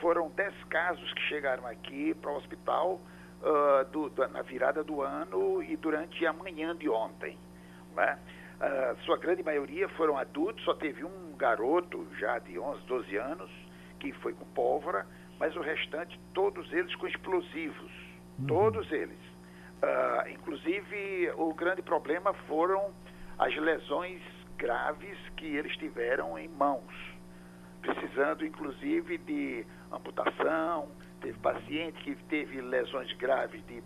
Foram 10 casos que chegaram aqui para o hospital uh, do, do, na virada do ano e durante a manhã de ontem. Né? Uh, sua grande maioria foram adultos, só teve um garoto já de 11, 12 anos que foi com pólvora, mas o restante, todos eles com explosivos. Uhum. Todos eles. Uh, inclusive, o grande problema foram as lesões graves que eles tiveram em mãos, precisando inclusive de amputação. Teve paciente que teve lesões graves de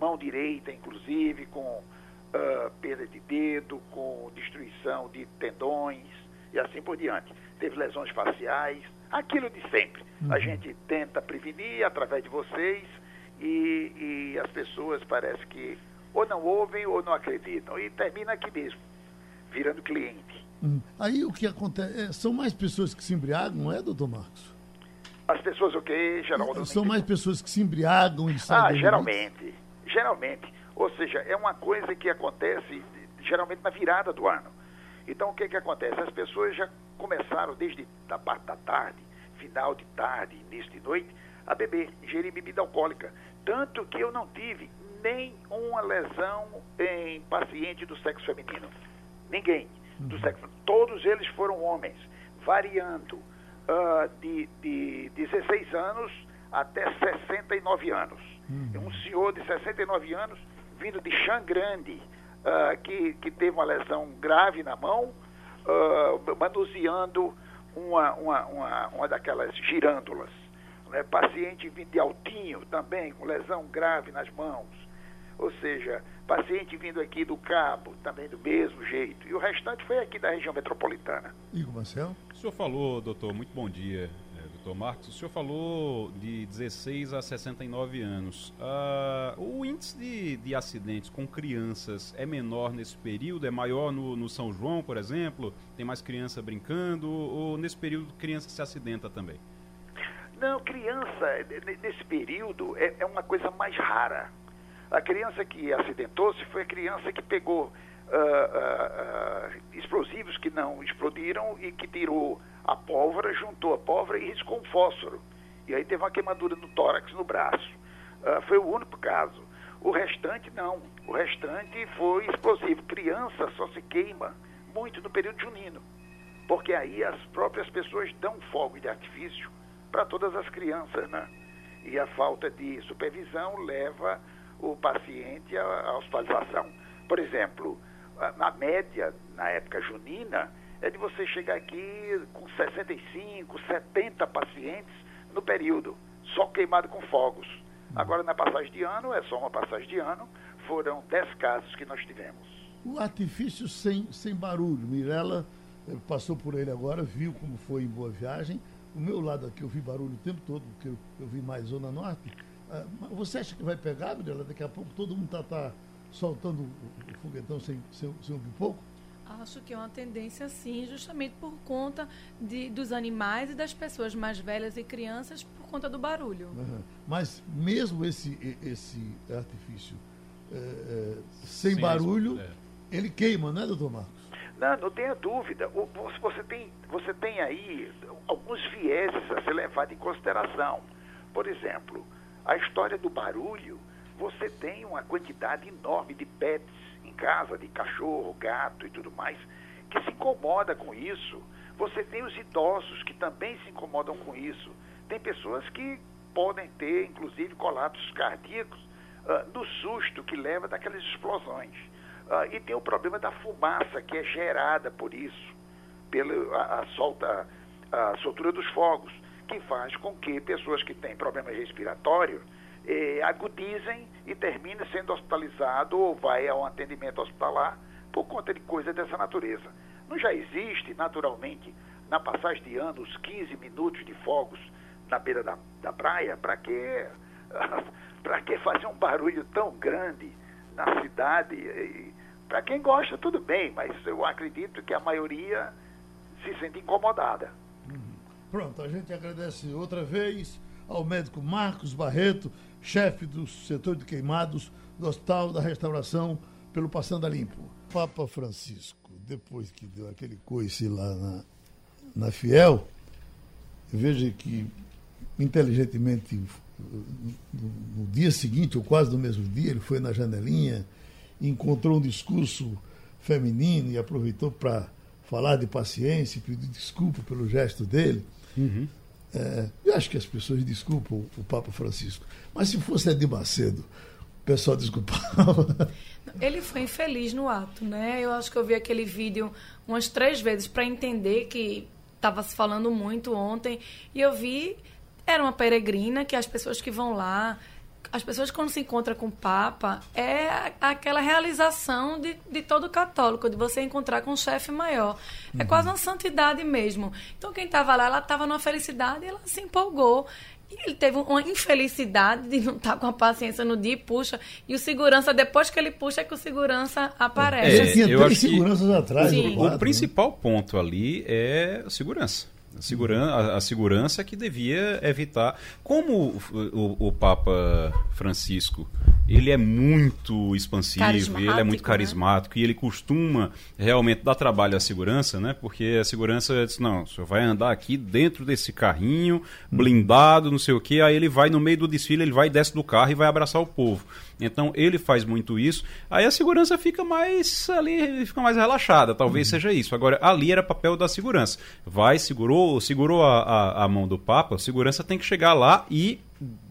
mão direita, inclusive, com uh, perda de dedo, com destruição de tendões e assim por diante. Teve lesões faciais, aquilo de sempre. Uhum. A gente tenta prevenir através de vocês e, e as pessoas parece que ou não ouvem ou não acreditam. E termina aqui mesmo, virando cliente. Hum. Aí o que acontece? É, são mais pessoas que se embriagam, não é, doutor Marcos? As pessoas o quê, Geraldo? São mais pessoas que se embriagam e saem Ah, geralmente. Geralmente. Ou seja, é uma coisa que acontece geralmente na virada do ano. Então o que, que acontece? As pessoas já começaram desde a parte da tarde, final de tarde, início de noite, a beber, ingerir bebida alcoólica. Tanto que eu não tive nem uma lesão em paciente do sexo feminino. Ninguém do sexo Todos eles foram homens, variando uh, de, de 16 anos até 69 anos. Uhum. Um senhor de 69 anos, vindo de Xan Grande, uh, que, que teve uma lesão grave na mão, uh, manuseando uma, uma, uma, uma daquelas girândolas né, paciente vindo de Altinho também, com lesão grave nas mãos. Ou seja, paciente vindo aqui do Cabo, também do mesmo jeito. E o restante foi aqui da região metropolitana. Igor Marcel? O senhor falou, doutor, muito bom dia, é, doutor Marcos. O senhor falou de 16 a 69 anos. Ah, o índice de, de acidentes com crianças é menor nesse período? É maior no, no São João, por exemplo? Tem mais criança brincando? Ou nesse período criança se acidenta também? Não, criança, nesse período, é, é uma coisa mais rara. A criança que acidentou-se foi a criança que pegou uh, uh, uh, explosivos que não explodiram e que tirou a pólvora, juntou a pólvora e riscou um fósforo. E aí teve uma queimadura no tórax, no braço. foi o único caso. O restante, não. O restante foi explosivo. Criança só se queima muito no período junino. Porque aí as próprias pessoas dão fogo de artifício para todas as crianças, né? E a falta de supervisão leva o paciente à hospitalização. Por exemplo, na média, na época junina, é de você chegar aqui com 65, 70 pacientes no período, só queimado com fogos. Agora, na passagem de ano, é só uma passagem de ano, foram 10 casos que nós tivemos. O artifício sem, sem barulho, Mirella eh, passou por ele agora, viu como foi em Boa Viagem o meu lado aqui eu vi barulho o tempo todo, porque eu, eu vi mais Zona Norte. Ah, você acha que vai pegar, Mirella? Daqui a pouco todo mundo está tá soltando o, foguetão sem, sem, sem um pouco? Acho que é uma tendência sim, justamente por conta de, dos animais e das pessoas mais velhas e crianças por conta do barulho. Uhum. Mas mesmo esse, esse artifício é, é, sem Sim, barulho, é. ele queima, né, doutor Marcos? Não, não tenha dúvida. Você tem, você tem aí alguns vieses a ser levado em consideração. Por exemplo, a história do barulho, você tem uma quantidade enorme de pets em casa, de cachorro, gato e tudo mais, que se incomoda com isso. Você tem os idosos que também se incomodam com isso. Tem pessoas que podem ter, inclusive, colapsos cardíacos uh, no susto que leva daquelas explosões. Uh, e tem o problema da fumaça que é gerada por isso, pela a, a, solta, a soltura dos fogos, que faz com que pessoas que têm problema respiratório eh, agudizem e terminem sendo hospitalizado ou vai ao atendimento hospitalar por conta de coisas dessa natureza. Não já existe, naturalmente, na passagem de ano, os 15 minutos de fogos na beira da, da praia? Para que, (laughs) que fazer um barulho tão grande na cidade? Para quem gosta, tudo bem, mas eu acredito que a maioria se sente incomodada. Pronto, a gente agradece outra vez ao médico Marcos Barreto, chefe do setor de queimados do Hospital da Restauração, pelo Passando a Limpo. Papa Francisco, depois que deu aquele coice lá na, na Fiel, veja que inteligentemente no dia seguinte, ou quase no mesmo dia, ele foi na janelinha encontrou um discurso feminino e aproveitou para falar de paciência, pedir desculpa pelo gesto dele. Uhum. É, eu acho que as pessoas desculpam o Papa Francisco. Mas se fosse Edir Macedo, o pessoal desculpava. (laughs) Ele foi infeliz no ato, né? Eu acho que eu vi aquele vídeo umas três vezes para entender que estava se falando muito ontem. E eu vi, era uma peregrina, que as pessoas que vão lá as pessoas quando se encontram com o Papa é aquela realização de, de todo católico, de você encontrar com um chefe maior. É uhum. quase uma santidade mesmo. Então quem estava lá, ela estava numa felicidade e ela se empolgou. E ele teve uma infelicidade de não estar tá com a paciência no dia e puxa. E o segurança, depois que ele puxa, é que o segurança aparece. É, tinha três seguranças atrás. O, o né? principal ponto ali é a segurança. A segurança, a, a segurança que devia evitar. Como o, o, o, Papa Francisco ele é muito expansivo, ele é muito carismático né? e ele costuma realmente dar trabalho à segurança, né? Porque a segurança diz, não, o senhor vai andar aqui dentro desse carrinho, blindado, não sei o quê, aí ele vai no meio do desfile, ele vai desce do carro e vai abraçar o povo. Então ele faz muito isso. Aí a segurança fica mais ali, fica mais relaxada. Talvez uhum. seja isso. Agora, ali era papel da segurança. Vai, segurou, segurou a, a, a mão do Papa, a segurança tem que chegar lá e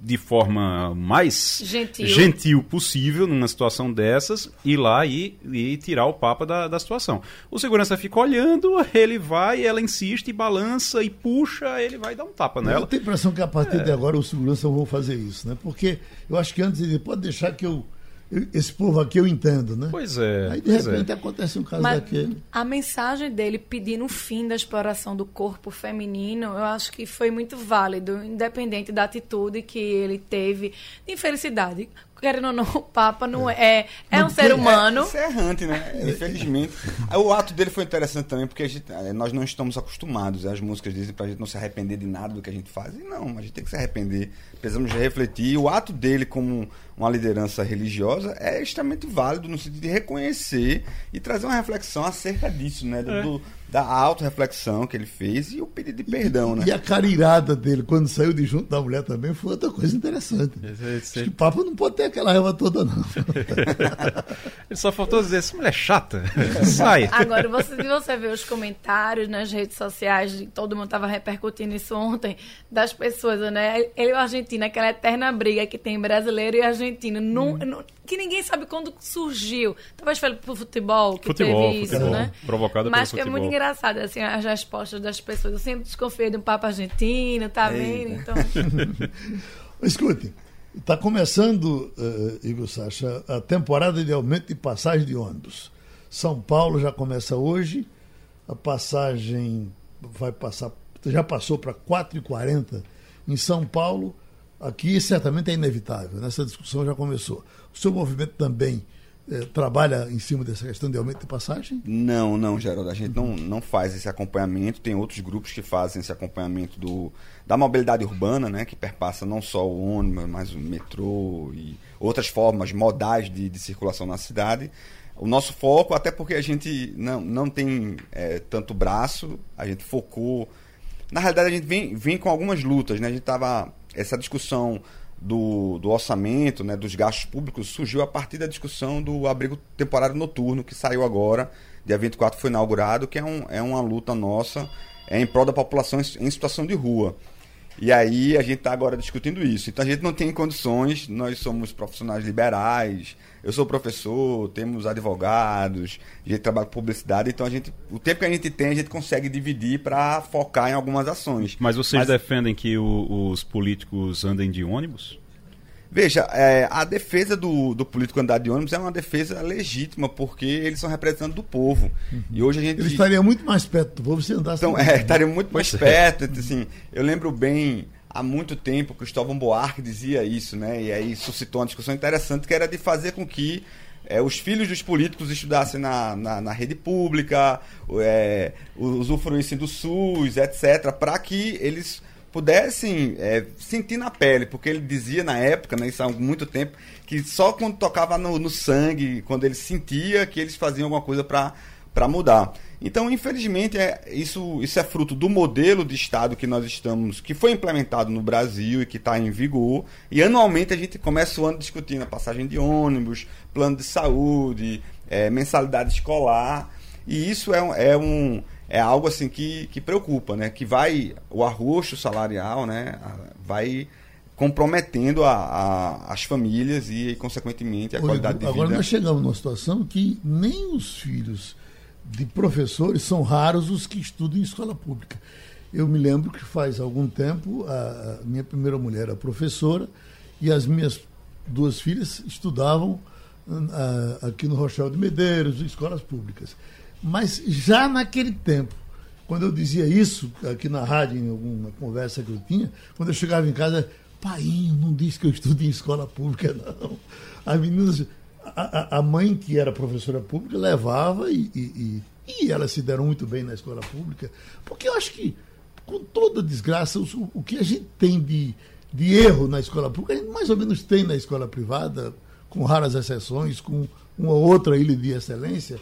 de forma mais gentil. gentil, possível numa situação dessas, ir lá e, e tirar o Papa da, da situação. O segurança fica olhando, ele vai, ela insiste, e balança e puxa, ele vai dar um tapa nela. Eu tenho a impressão que a partir é. de agora o segurança vão fazer isso, né? Porque eu acho que antes ele pode deixar que eu esse povo aqui eu entendo, né? Pois é. Aí de repente é. acontece um caso Mas daquele. A mensagem dele pedindo o fim da exploração do corpo feminino, eu acho que foi muito válido, independente da atitude que ele teve de infelicidade querendo ou não, o Papa não é. É, é um ser humano. É, isso é errante, né? (laughs) Infelizmente. o ato dele foi interessante também, porque gente, é, nós não estamos acostumados. As músicas dizem pra gente não se arrepender de nada do que a gente faz. E não, a gente tem que se arrepender. Precisamos refletir. E o ato dele como uma liderança religiosa é extremamente válido no sentido de reconhecer e trazer uma reflexão acerca disso, né? Do, é. do da auto-reflexão que ele fez e o pedido de perdão, e, né? E a carirada dele, quando saiu de junto da mulher também, foi outra coisa interessante. Acho que o Papa não pode ter aquela raiva toda, não. (laughs) ele só faltou dizer, essa mulher é chata, (laughs) sai. Agora, você, você vê os comentários nas redes sociais, todo mundo estava repercutindo isso ontem, das pessoas, né? Ele e o argentino, aquela eterna briga que tem brasileiro e argentino. Hum. não, que ninguém sabe quando surgiu. Talvez foi pro futebol que futebol, teve futebol, isso, né? Provocado Mas que é muito engraçado, assim, as respostas das pessoas. Eu sempre desconfiei de um papo argentino, tá vendo? Então... (laughs) Escute, está começando, uh, Igor Sacha, a temporada de aumento de passagem de ônibus. São Paulo já começa hoje, a passagem vai passar, já passou para 4,40 em São Paulo, Aqui certamente é inevitável, nessa discussão já começou. O seu movimento também eh, trabalha em cima dessa questão de aumento de passagem? Não, não, Geraldo. A gente não, não faz esse acompanhamento. Tem outros grupos que fazem esse acompanhamento do, da mobilidade urbana, né, que perpassa não só o ônibus, mas o metrô e outras formas modais de, de circulação na cidade. O nosso foco, até porque a gente não, não tem é, tanto braço, a gente focou. Na realidade, a gente vem, vem com algumas lutas, né? A gente estava essa discussão do, do orçamento, né, dos gastos públicos, surgiu a partir da discussão do abrigo temporário noturno, que saiu agora, dia 24 foi inaugurado, que é, um, é uma luta nossa é em prol da população em, situação de rua. E aí a gente está agora discutindo isso. Então a gente não tem condições, nós somos profissionais liberais, eu sou professor, temos advogados, a gente trabalha com publicidade, então a gente, o tempo que a gente tem, a gente consegue dividir para focar em algumas ações. Mas vocês Mas, defendem que o, os políticos andem de ônibus? Veja, é, a defesa do, do político andar de ônibus é uma defesa legítima, porque eles são representantes do povo. Uhum. E hoje a gente. Ele estaria muito mais perto do povo se andasse. Então, é, estaria muito mais perto. Assim, eu lembro bem, há muito tempo, Cristóvão Buarque dizia isso, né? E aí suscitou uma discussão interessante que era de fazer com que é, os filhos dos políticos estudassem na, na, na rede pública, é, usufruíssem do SUS, etc., para que eles pudessem é, sentir na pele, porque ele dizia na época, né, isso há muito tempo, que só quando tocava no, no sangue, quando ele sentia que eles faziam alguma coisa para mudar. Então, infelizmente, é, isso, isso é fruto do modelo de Estado que nós estamos, que foi implementado no Brasil e que está em vigor. E anualmente a gente começa o ano discutindo a passagem de ônibus, plano de saúde, é, mensalidade escolar. E isso é um, é um é algo assim que, que preocupa, né? Que vai o arroxo salarial, né? Vai comprometendo a, a, as famílias e, consequentemente, a qualidade de agora vida. Agora nós chegamos numa situação que nem os filhos de professores são raros os que estudam em escola pública. Eu me lembro que faz algum tempo a, minha primeira mulher era professora e as minhas duas filhas estudavam uh, aqui no Rochel de Medeiros, escolas públicas. Mas já naquele tempo, quando eu dizia isso aqui na rádio, em alguma conversa que eu tinha, quando eu chegava em casa, Painho, não disse que eu estudo em escola pública, não. As meninas, a, mãe, que era professora pública, levava e, e, e, e, elas se deram muito bem na escola pública. Porque eu acho que, com toda desgraça, o, o que a gente tem de, de erro na escola pública, a gente mais ou menos tem na escola privada, com raras exceções, com uma outra ilha de excelência.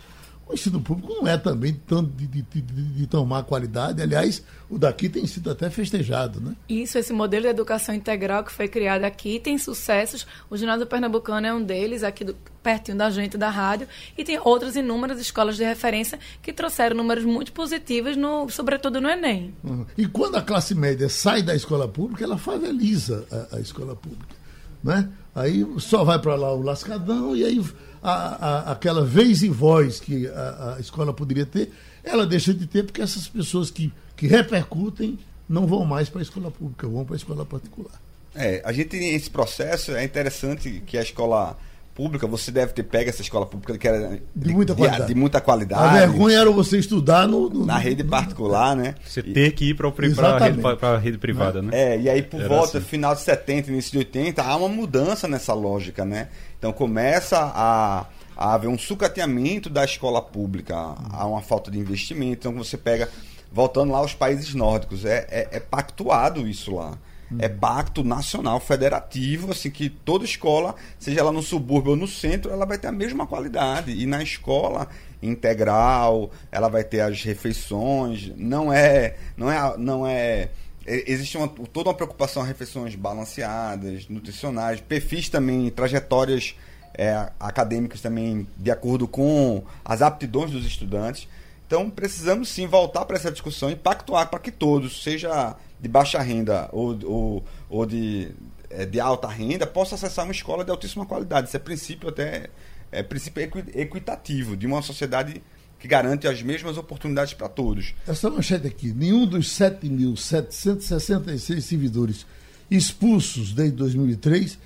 O ensino público não é também tanto de, de, de, de, tomar qualidade. Aliás, o daqui tem sido até festejado, né? Isso, esse modelo de educação integral que foi criado aqui tem sucessos. O Ginásio Pernambucano é um deles, aqui do, pertinho da gente da rádio. E tem outras inúmeras escolas de referência que trouxeram números muito positivos, no, sobretudo no Enem. Uhum. E quando a classe média sai da escola pública, ela faveliza a, a escola pública. Né? Aí só vai para lá o lascadão e aí a, a, aquela vez e voz que a, a, escola poderia ter, ela deixa de ter porque essas pessoas que, que repercutem não vão mais para a escola pública, vão para a escola particular. É, a gente esse processo, é interessante que a escola pública, você deve ter pego essa escola pública que era de, de muita qualidade. De, de, muita qualidade. A vergonha era você estudar no, no na rede particular, né? Você e, ter que ir para a rede, rede, privada, né? É, e aí por era volta, assim. final de 70, início de 80, há uma mudança nessa lógica, né? Então começa a, a haver um sucateamento da escola pública, há uma falta de investimento. Então você pega, voltando lá aos países nórdicos, é, é, é pactuado isso lá. É pacto nacional federativo, assim, que toda escola, seja ela no subúrbio ou no centro, ela vai ter a mesma qualidade. E na escola integral, ela vai ter as refeições. Não é. Não é. Não é existe uma, toda uma preocupação a refeições balanceadas, nutricionais, perfis também, trajetórias é, acadêmicas também de acordo com as aptidões dos estudantes. Então precisamos sim voltar para essa discussão e pactuar para que todos, seja de baixa renda ou, ou, ou de, é, de alta renda, possam acessar uma escola de altíssima qualidade. Isso é princípio até é princípio equitativo de uma sociedade que garante as mesmas oportunidades para todos. Essa manchete aqui: nenhum dos 7.766 servidores expulsos desde 2003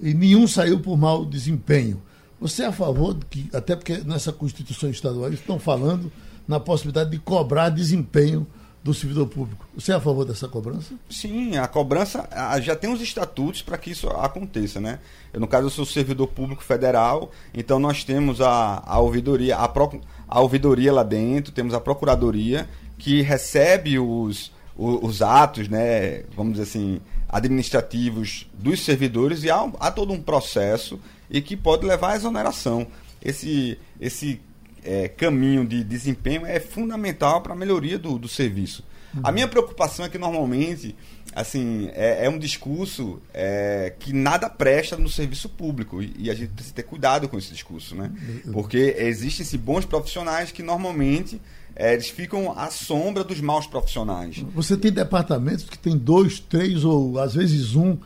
e nenhum saiu por mau desempenho. Você é a favor de que, até porque nessa Constituição estadual eles estão falando na possibilidade de cobrar desempenho do servidor público. Você é a favor dessa cobrança? Sim, a cobrança já tem os estatutos para que isso aconteça, né? Eu, no caso, eu sou servidor público federal, então nós temos a, a ouvidoria, a, pro, a ouvidoria lá dentro, temos a procuradoria que recebe os, os, os atos, né? Vamos dizer assim, administrativos dos servidores e há, há todo um processo e que pode levar à exoneração. Esse, esse é, caminho de desempenho é fundamental para a melhoria do, do serviço. Uhum. A minha preocupação é que normalmente assim é, é um discurso é, que nada presta no serviço público e, e, a gente precisa ter cuidado com esse discurso, né? Uhum. Porque existem -se bons profissionais que normalmente é, eles ficam à sombra dos maus profissionais. Você tem departamentos que tem dois, três ou às vezes um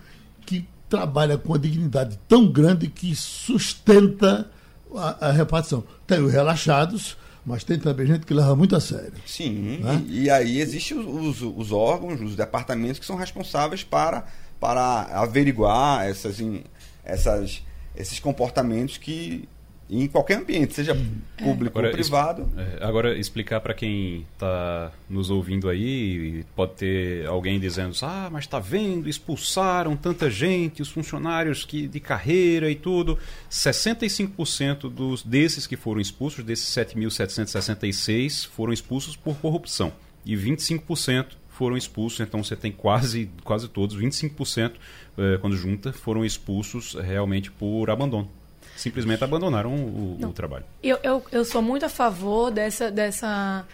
que trabalha com a dignidade tão grande que sustenta a, a repartição. Tem os relaxados, mas tem também gente que leva muito a sério. Sim, né? e, e, aí existem os, os, os, órgãos, os departamentos que são responsáveis para, para averiguar essas, essas, esses comportamentos que em qualquer ambiente, seja é. público agora, ou privado. É, agora, explicar para quem está nos ouvindo aí, pode ter alguém dizendo: ah, mas está vendo, expulsaram tanta gente, os funcionários que, de carreira e tudo. 65% dos, desses que foram expulsos, desses 7.766, foram expulsos por corrupção. E 25% foram expulsos, então você tem quase, quase todos, 25%, eh, quando junta, foram expulsos realmente por abandono simplesmente abandonaram o, o trabalho. Eu, eu, eu sou muito a favor dessa, dessa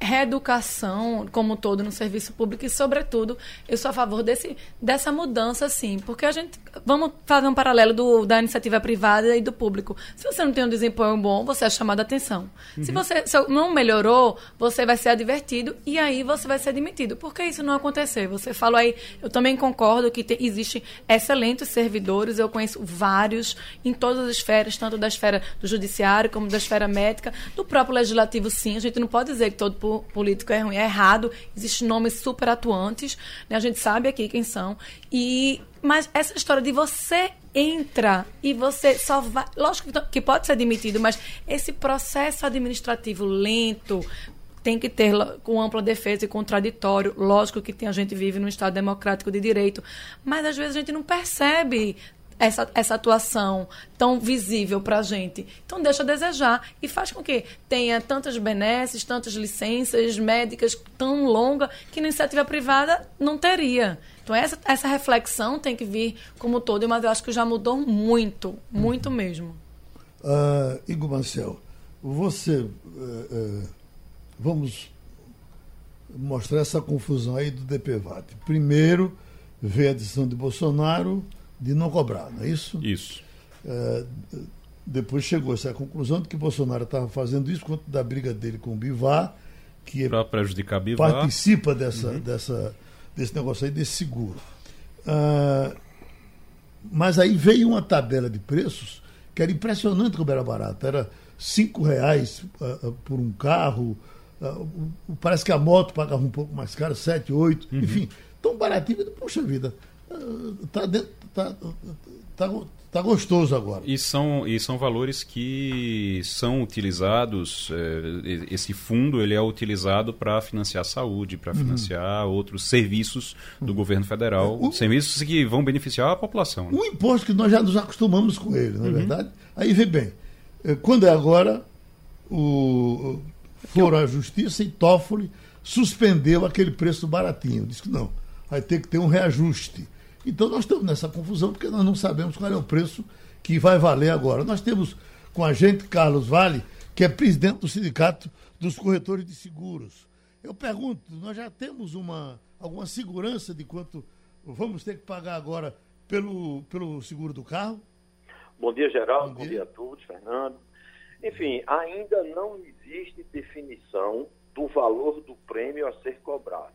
reeducação como todo no serviço público e, sobretudo, eu sou a favor desse, dessa mudança, sim, porque a gente vamos fazer um paralelo do, da iniciativa privada e do público. Se você não tem um desempenho bom, você é chamado a atenção. Uhum. Se você se não melhorou, você vai ser advertido e aí você vai ser demitido. Por que isso não acontecer? Você falou aí, eu também concordo que te, existe excelentes servidores, eu conheço vários em todas as esferas, tanto da esfera do judiciário como da esfera médica, do próprio legislativo, sim. A gente não pode dizer que todo político é ruim, é errado. Existem nomes super atuantes, né? a gente sabe aqui quem são. E mas essa história de você entra e você só vai. Lógico que pode ser demitido, mas esse processo administrativo lento tem que ter com ampla defesa e contraditório. Lógico que tem, a gente vive num Estado democrático de direito, mas às vezes a gente não percebe essa, essa atuação tão visível para a gente. Então, deixa a desejar e faz com que tenha tantas benesses, tantas licenças médicas tão longa que na iniciativa privada não teria. Então, essa, essa reflexão tem que vir como todo, mas eu acho que já mudou muito, muito mesmo. Uh, Igor Marcel, você. Uh, uh, vamos mostrar essa confusão aí do DPVAT. Primeiro, veio a decisão de Bolsonaro de não cobrar, não é isso? Isso. É, depois chegou essa conclusão de que Bolsonaro estava fazendo isso quanto da briga dele com o Bivar, que para prejudicar Bivar. participa dessa, uhum. dessa, desse negócio aí, desse seguro. Ah, mas aí veio uma tabela de preços que era impressionante como era barato. Era cinco reais uh, por um carro. Uh, parece que a moto pagava um pouco mais caro, sete, oito, uhum. enfim, tão baratinho. Puxa vida, está tá, tá, tá gostoso agora. E são, e são valores que são utilizados, é, esse fundo ele é utilizado para financiar saúde, para uhum. financiar outros serviços do uhum. governo federal, o, serviços que vão beneficiar a população. Né? O imposto que nós já nos acostumamos com ele, não é uhum. verdade? Aí vê bem, é, quando é agora, o, foram à justiça e Toffoli suspendeu aquele preço baratinho. Disse que não, vai ter que ter um reajuste. Então nós estamos nessa confusão porque nós não sabemos qual é o preço que vai valer agora. Nós temos com a gente Carlos Vale, que é presidente do Sindicato dos Corretores de Seguros. Eu pergunto, nós já temos uma, alguma segurança de quanto vamos ter que pagar agora pelo, pelo seguro do carro? Bom dia, Geraldo. Bom dia, Bom dia a todos, Fernando. Enfim, ainda não existe definição do valor do prêmio a ser cobrado.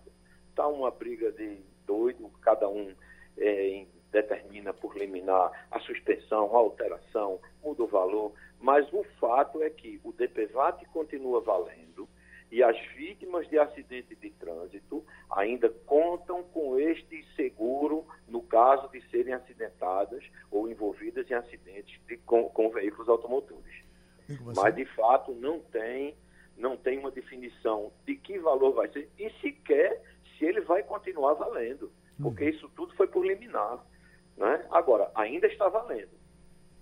Está uma briga de doido, cada um é, determina por liminar a suspensão, a alteração, muda o valor, mas o fato é que o DPVAT continua valendo e as vítimas de acidente de trânsito ainda contam com este seguro no caso de serem acidentadas ou envolvidas em acidentes de, com, com veículos automotores. Mas de fato não tem não tem uma definição de que valor vai ser e sequer se ele vai continuar valendo porque isso tudo foi por liminar. Né? Agora, ainda está valendo.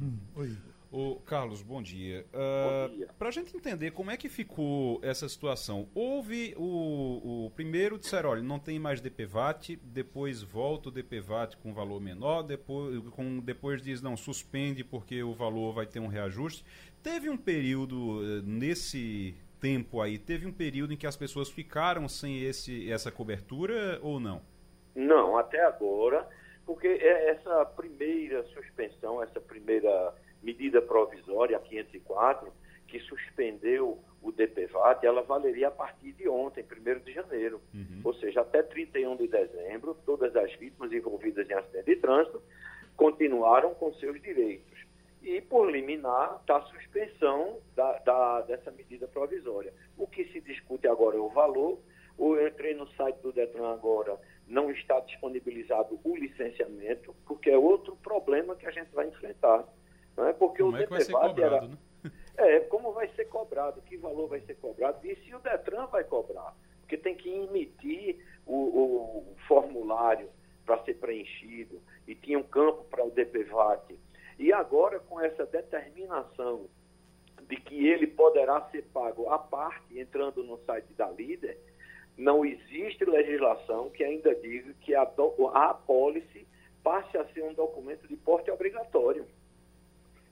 Hum, oi. O Carlos, bom dia. Uh, dia. Para a gente entender como é que ficou essa situação, houve o, o primeiro disseram, olha, não tem mais DPVAT, depois volta o DPVAT com valor menor, depois, com, depois diz não, suspende porque o valor vai ter um reajuste. Teve um período uh, nesse tempo aí, teve um período em que as pessoas ficaram sem esse, essa cobertura ou não? Não, até agora, porque é essa primeira suspensão, essa primeira medida provisória, a 504, que suspendeu o DPVAT, ela valeria a partir de ontem, 1 de janeiro. Uhum. Ou seja, até 31 de dezembro, todas as vítimas envolvidas em acidente de trânsito continuaram com seus direitos. E, por liminar, está a suspensão da, da, dessa medida provisória. O que se discute agora é o valor. Eu entrei no site do Detran agora não está disponibilizado o licenciamento, porque é outro problema que a gente vai enfrentar. Não é? Porque como o é que vai ser cobrado, era... né? É, como vai ser cobrado, que valor vai ser cobrado e se o Detran vai cobrar. Porque tem que emitir o, o formulário para ser preenchido e tinha um campo para o DPVAT. E agora, com essa determinação de que ele poderá ser pago à parte, entrando no site da líder, não existe legislação que ainda diga que a, a apólice passe a ser um documento de porte obrigatório.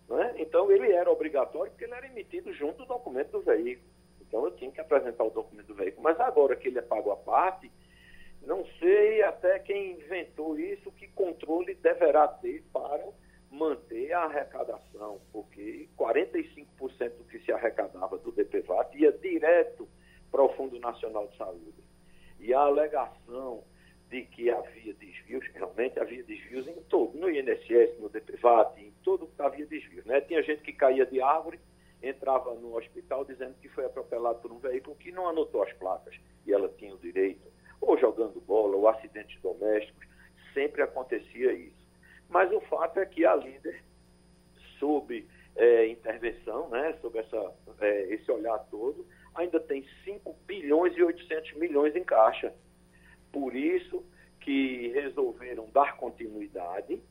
Né? Então, ele era obrigatório porque ele era emitido junto do documento do veículo. Então eu tinha que apresentar o documento do veículo. Mas agora que ele é pago à parte, não sei até quem inventou isso, que controle deverá ter para manter a arrecadação, porque 45% do que se arrecadava do DPVAT ia direto para o Fundo Nacional de Saúde. E a alegação de que havia desvios, realmente havia desvios em todo, no INSS, no DPVAT, em todo havia desvios. Né? Tinha gente que caía de árvore, entrava no hospital dizendo que foi atropelado por um veículo que não anotou as placas e ela tinha o direito, ou jogando bola, ou acidentes domésticos, sempre acontecia isso. Mas o fato é que a líder, sob é, intervenção, né, sob essa, é, esse olhar todo, ainda tem 5 bilhões e 800 milhões em caixa. Por isso que resolveram dar continuidade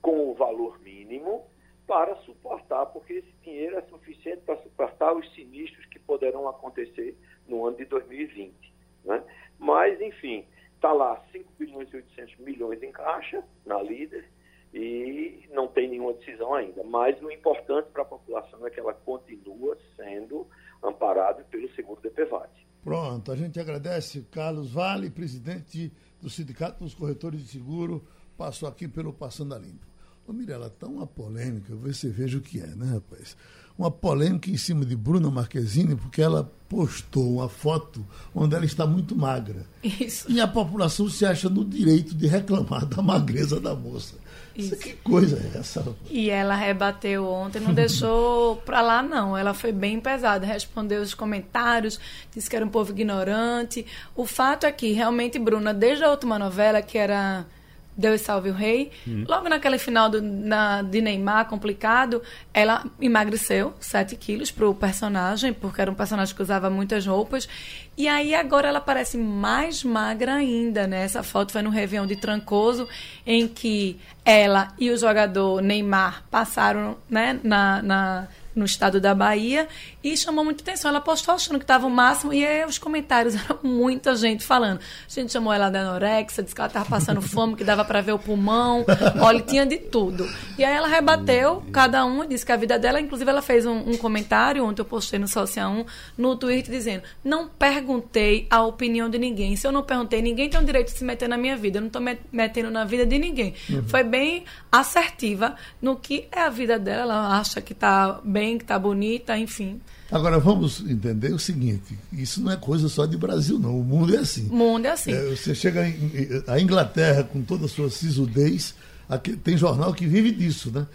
com o valor mínimo para suportar, porque esse dinheiro é suficiente para suportar os sinistros que poderão acontecer no ano de 2020. Né? Mas, enfim, está lá 5 bilhões e 800 milhões em caixa na líder e não tem nenhuma decisão ainda. Mas o importante para a população é que ela continua sendo amparada pelo seguro DPVAT. Pronto, a gente agradece Carlos Vale, presidente do Sindicato dos Corretores de Seguro, passou aqui pelo Passando a Limpo. Ô Mirella, tá uma polêmica, você veja o que é, né, rapaz? Uma polêmica em cima de Bruna Marquezine, porque ela postou uma foto onde ela está muito magra. Isso. E a população se acha no direito de reclamar da magreza da moça. Isso. Que coisa é essa? E ela rebateu ontem, não deixou (laughs) pra lá, não. Ela foi bem pesada, respondeu os comentários, disse que era um povo ignorante. O fato é que, realmente, Bruna, desde a última novela, que era Deus Salve o Rei. Hum. Logo naquele final do, na, de Neymar, complicado, ela emagreceu 7 quilos pro personagem, porque era um personagem que usava muitas roupas. E aí agora ela parece mais magra ainda, né? Essa foto foi no Réveillon de Trancoso, em que ela e o jogador Neymar passaram né, na, na no estado da Bahia e chamou muita atenção. Ela postou achando que estava o máximo e aí os comentários (laughs) eram muita gente falando. A gente chamou ela de anorexia, disse que ela estava passando fome, que dava para ver o pulmão. Olha, tinha de tudo. E aí ela rebateu, cada um disse que a vida dela, inclusive ela fez um, um comentário, ontem eu postei no Social 1, no Twitter, dizendo: Não perguntei a opinião de ninguém. Se eu não perguntei, ninguém tem o direito de se meter na minha vida. Eu não estou metendo na vida de ninguém. Uhum. Foi bem assertiva no que é a vida dela. Ela acha que está bem bem, que está bonita, enfim. Agora vamos entender o seguinte: isso não é coisa só de Brasil, não. O mundo é assim. O mundo é assim. É, você chega a Inglaterra com toda a sua sisudez, aqui, tem jornal que vive disso, né?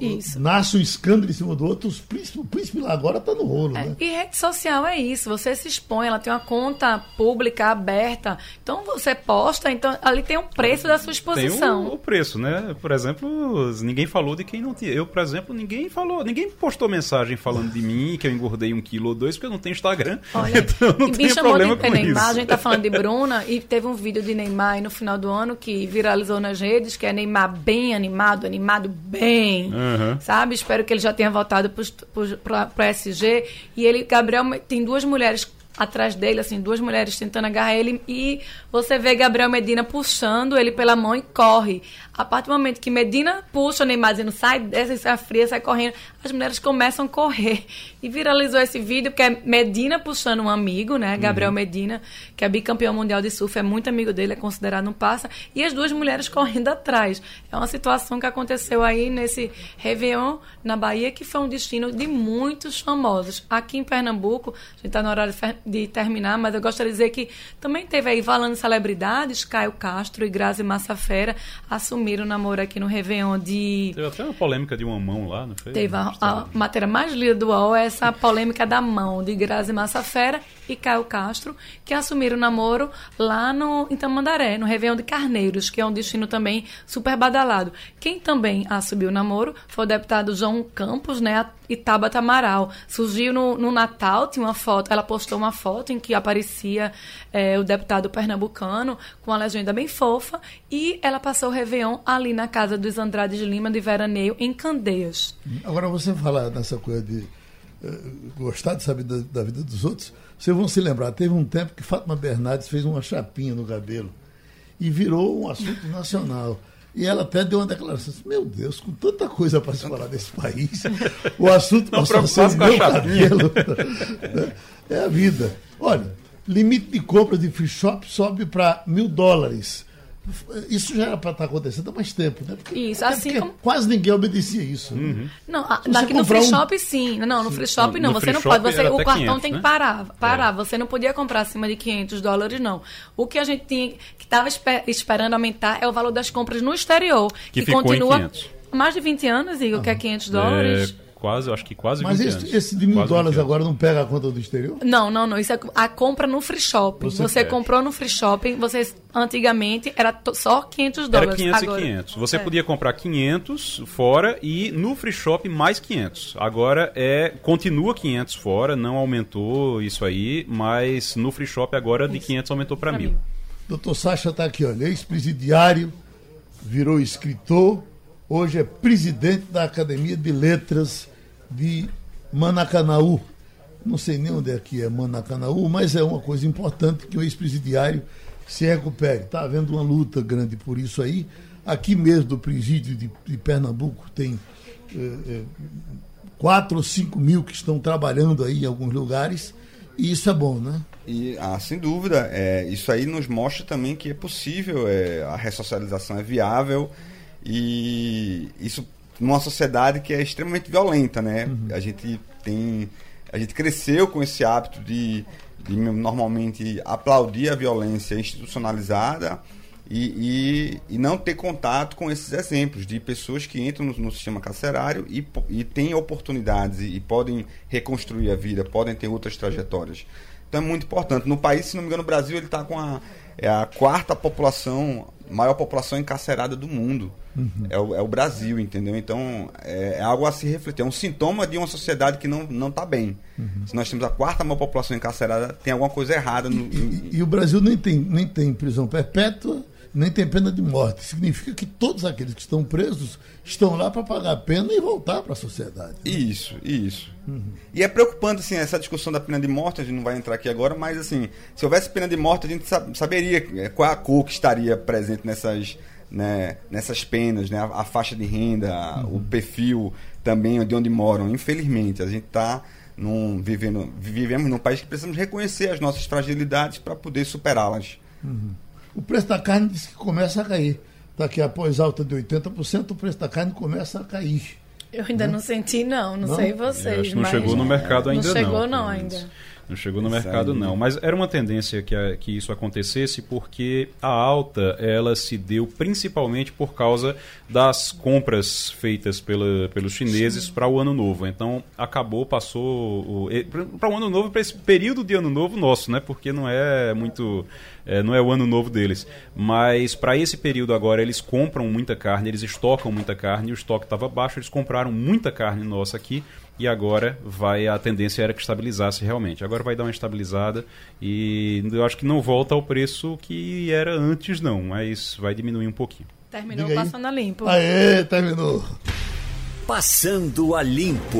Isso. Nasce um escândalo em cima do outro, os príncipe, o príncipe lá agora está no rolo. É, né? E rede social é isso, você se expõe, ela tem uma conta pública aberta, então você posta, então ali tem um preço da sua exposição. Tem o, o preço, né? Por exemplo, ninguém falou de quem não tinha. Eu, por exemplo, ninguém falou, ninguém postou mensagem falando de mim, que eu engordei um quilo ou dois, porque eu não tenho Instagram. Olha, (laughs) então não tenho problema de, com Neymar, isso. A gente tá falando de Bruna e teve um vídeo de Neymar aí no final do ano que viralizou nas redes, que é Neymar bem animado, animado bem uhum. sabe? Espero que ele já tenha voltado para o SG. E ele, Gabriel, tem duas mulheres atrás dele, assim, duas mulheres tentando agarrar ele e você vê Gabriel Medina puxando ele pela mão e corre. A partir do momento que Medina puxa o Neymar dizendo sai dessa, sai fria, sai correndo, as mulheres começam a correr. E viralizou esse vídeo que é Medina puxando um amigo, né? Gabriel uhum. Medina, que é bicampeão mundial de surf, é muito amigo dele, é considerado um passa, e as duas mulheres correndo atrás. É uma situação que aconteceu aí nesse Réveillon na Bahia, que foi um destino de muitos famosos. Aqui em Pernambuco, a gente está no horário de terminar, mas eu gostaria de dizer que também teve aí, falando celebridades, Caio Castro e Grazi Massafera assumiram o namoro aqui no Réveillon de... Teve até uma polêmica de uma mão lá, não foi? Teve a, a matéria mais lida do UOL, é essa polêmica da mão de Grazi Massafera e Caio Castro, que assumiram o namoro lá no, em Tamandaré, no Réveillon de Carneiros, que é um destino também super badalado. Quem também assumiu o namoro foi o deputado João Campos, né, e Tabata Amaral. Surgiu no, no Natal, tinha uma foto, ela postou uma foto em que aparecia é, o deputado pernambucano com uma legenda bem fofa e ela passou o Réveillon ali na casa dos Andrade de Lima de Veraneio, em Candeias. Agora você falar nessa coisa de uh, gostar de saber da, da vida dos outros, vocês vão se lembrar, teve um tempo que Fátima Bernardes fez uma chapinha no cabelo e virou um assunto nacional. E ela até deu uma declaração assim, meu Deus, com tanta coisa para se falar desse país, o assunto passou a ser meu cabelo. é a vida. Olha, limite de compra de free shop sobe para mil dólares. Isso já era para estar tá acontecendo há mais tempo, né? Porque, isso, assim como... quase ninguém obedecia isso. Né? Uhum. Não, aqui no free um... shop sim. Não, no free shop não. No você não pode. Você, o cartão 500, tem que né? parar. parar. É. Você não podia comprar acima de 500 dólares, não. O que a gente tinha, que estava esper, esperando aumentar é o valor das compras no exterior, que, que continua mais de 20 anos, Igor, ah. que é 500 dólares. É quase, acho que quase Mas esse, esse, de mil quase dólares agora não pega a conta do exterior? Não, não, não. Isso é a compra no free shopping. Você, você comprou no free shopping, você antigamente era só 500 dólares. Era 500 agora. e 500. Você é. podia comprar 500 fora e no free shopping mais 500. Agora é continua 500 fora, não aumentou isso aí, mas no free shop agora de 500 aumentou para mil. Doutor Sacha está aqui, olha, ex-presidiário, virou escritor, hoje é presidente da Academia de Letras de Manacanaú. Não sei nem onde é que é Manacanaú, mas é uma coisa importante que o ex-presidiário se recupere. Está havendo uma luta grande por isso aí. Aqui mesmo do presídio de, de Pernambuco tem é, é, ou cinco mil que estão trabalhando aí em alguns lugares. E isso é bom, né? E, ah, sem dúvida. É, isso aí nos mostra também que é possível, é, a ressocialização é viável e isso numa sociedade que é extremamente violenta, né? Uhum. A gente tem a gente cresceu com esse hábito de, de normalmente aplaudir a violência institucionalizada e, e, e, não ter contato com esses exemplos de pessoas que entram no, no sistema carcerário e, e têm oportunidades e, e, podem reconstruir a vida, podem ter outras trajetórias. Então é muito importante. No país, se não me engano, o Brasil ele está com a, é a quarta população, maior população encarcerada do mundo. Uhum. É, o, é, o, Brasil, entendeu? Então, é, é, algo a se refletir. É um sintoma de uma sociedade que não está bem. Uhum. Se nós temos a quarta maior população encarcerada, tem alguma coisa errada. No, e, e, e, o Brasil nem tem, nem tem prisão perpétua, nem tem pena de morte. Significa que todos aqueles que estão presos estão lá para pagar a pena e voltar para a sociedade. Né? Isso, isso. Uhum. E é preocupante, assim, essa discussão da pena de morte, a gente não vai entrar aqui agora, mas, assim, se houvesse pena de morte, a gente saberia qual a cor que estaria presente nessas né, nessas penas, né, a, a faixa de renda, uhum. o perfil também de onde moram. Infelizmente, a gente está vivendo, vivemos num país que precisamos reconhecer as nossas fragilidades para poder superá-las. Uhum. O preço da carne diz que começa a cair. Daqui após alta de 80%, o preço da carne começa a cair. Eu ainda né? não senti, não, não, não? sei vocês. não chegou no mercado ainda não. Não chegou, não, ainda. Não chegou no mercado, não. Mas era uma tendência que, a, que isso acontecesse porque a alta ela se deu principalmente por causa das compras feitas pela, pelos chineses para o ano novo. Então acabou, passou para o ano novo, para esse período de ano novo nosso, né? Porque não é muito. É, não é o ano novo deles. Mas para esse período agora eles compram muita carne, eles estocam muita carne, e o estoque estava baixo, eles compraram muita carne nossa aqui e agora vai a tendência era que estabilizasse realmente. Agora vai dar uma estabilizada e eu acho que não volta ao preço que era antes não, mas vai diminuir um pouquinho. Terminou passando a limpo. Aê, terminou. Passando a limpo.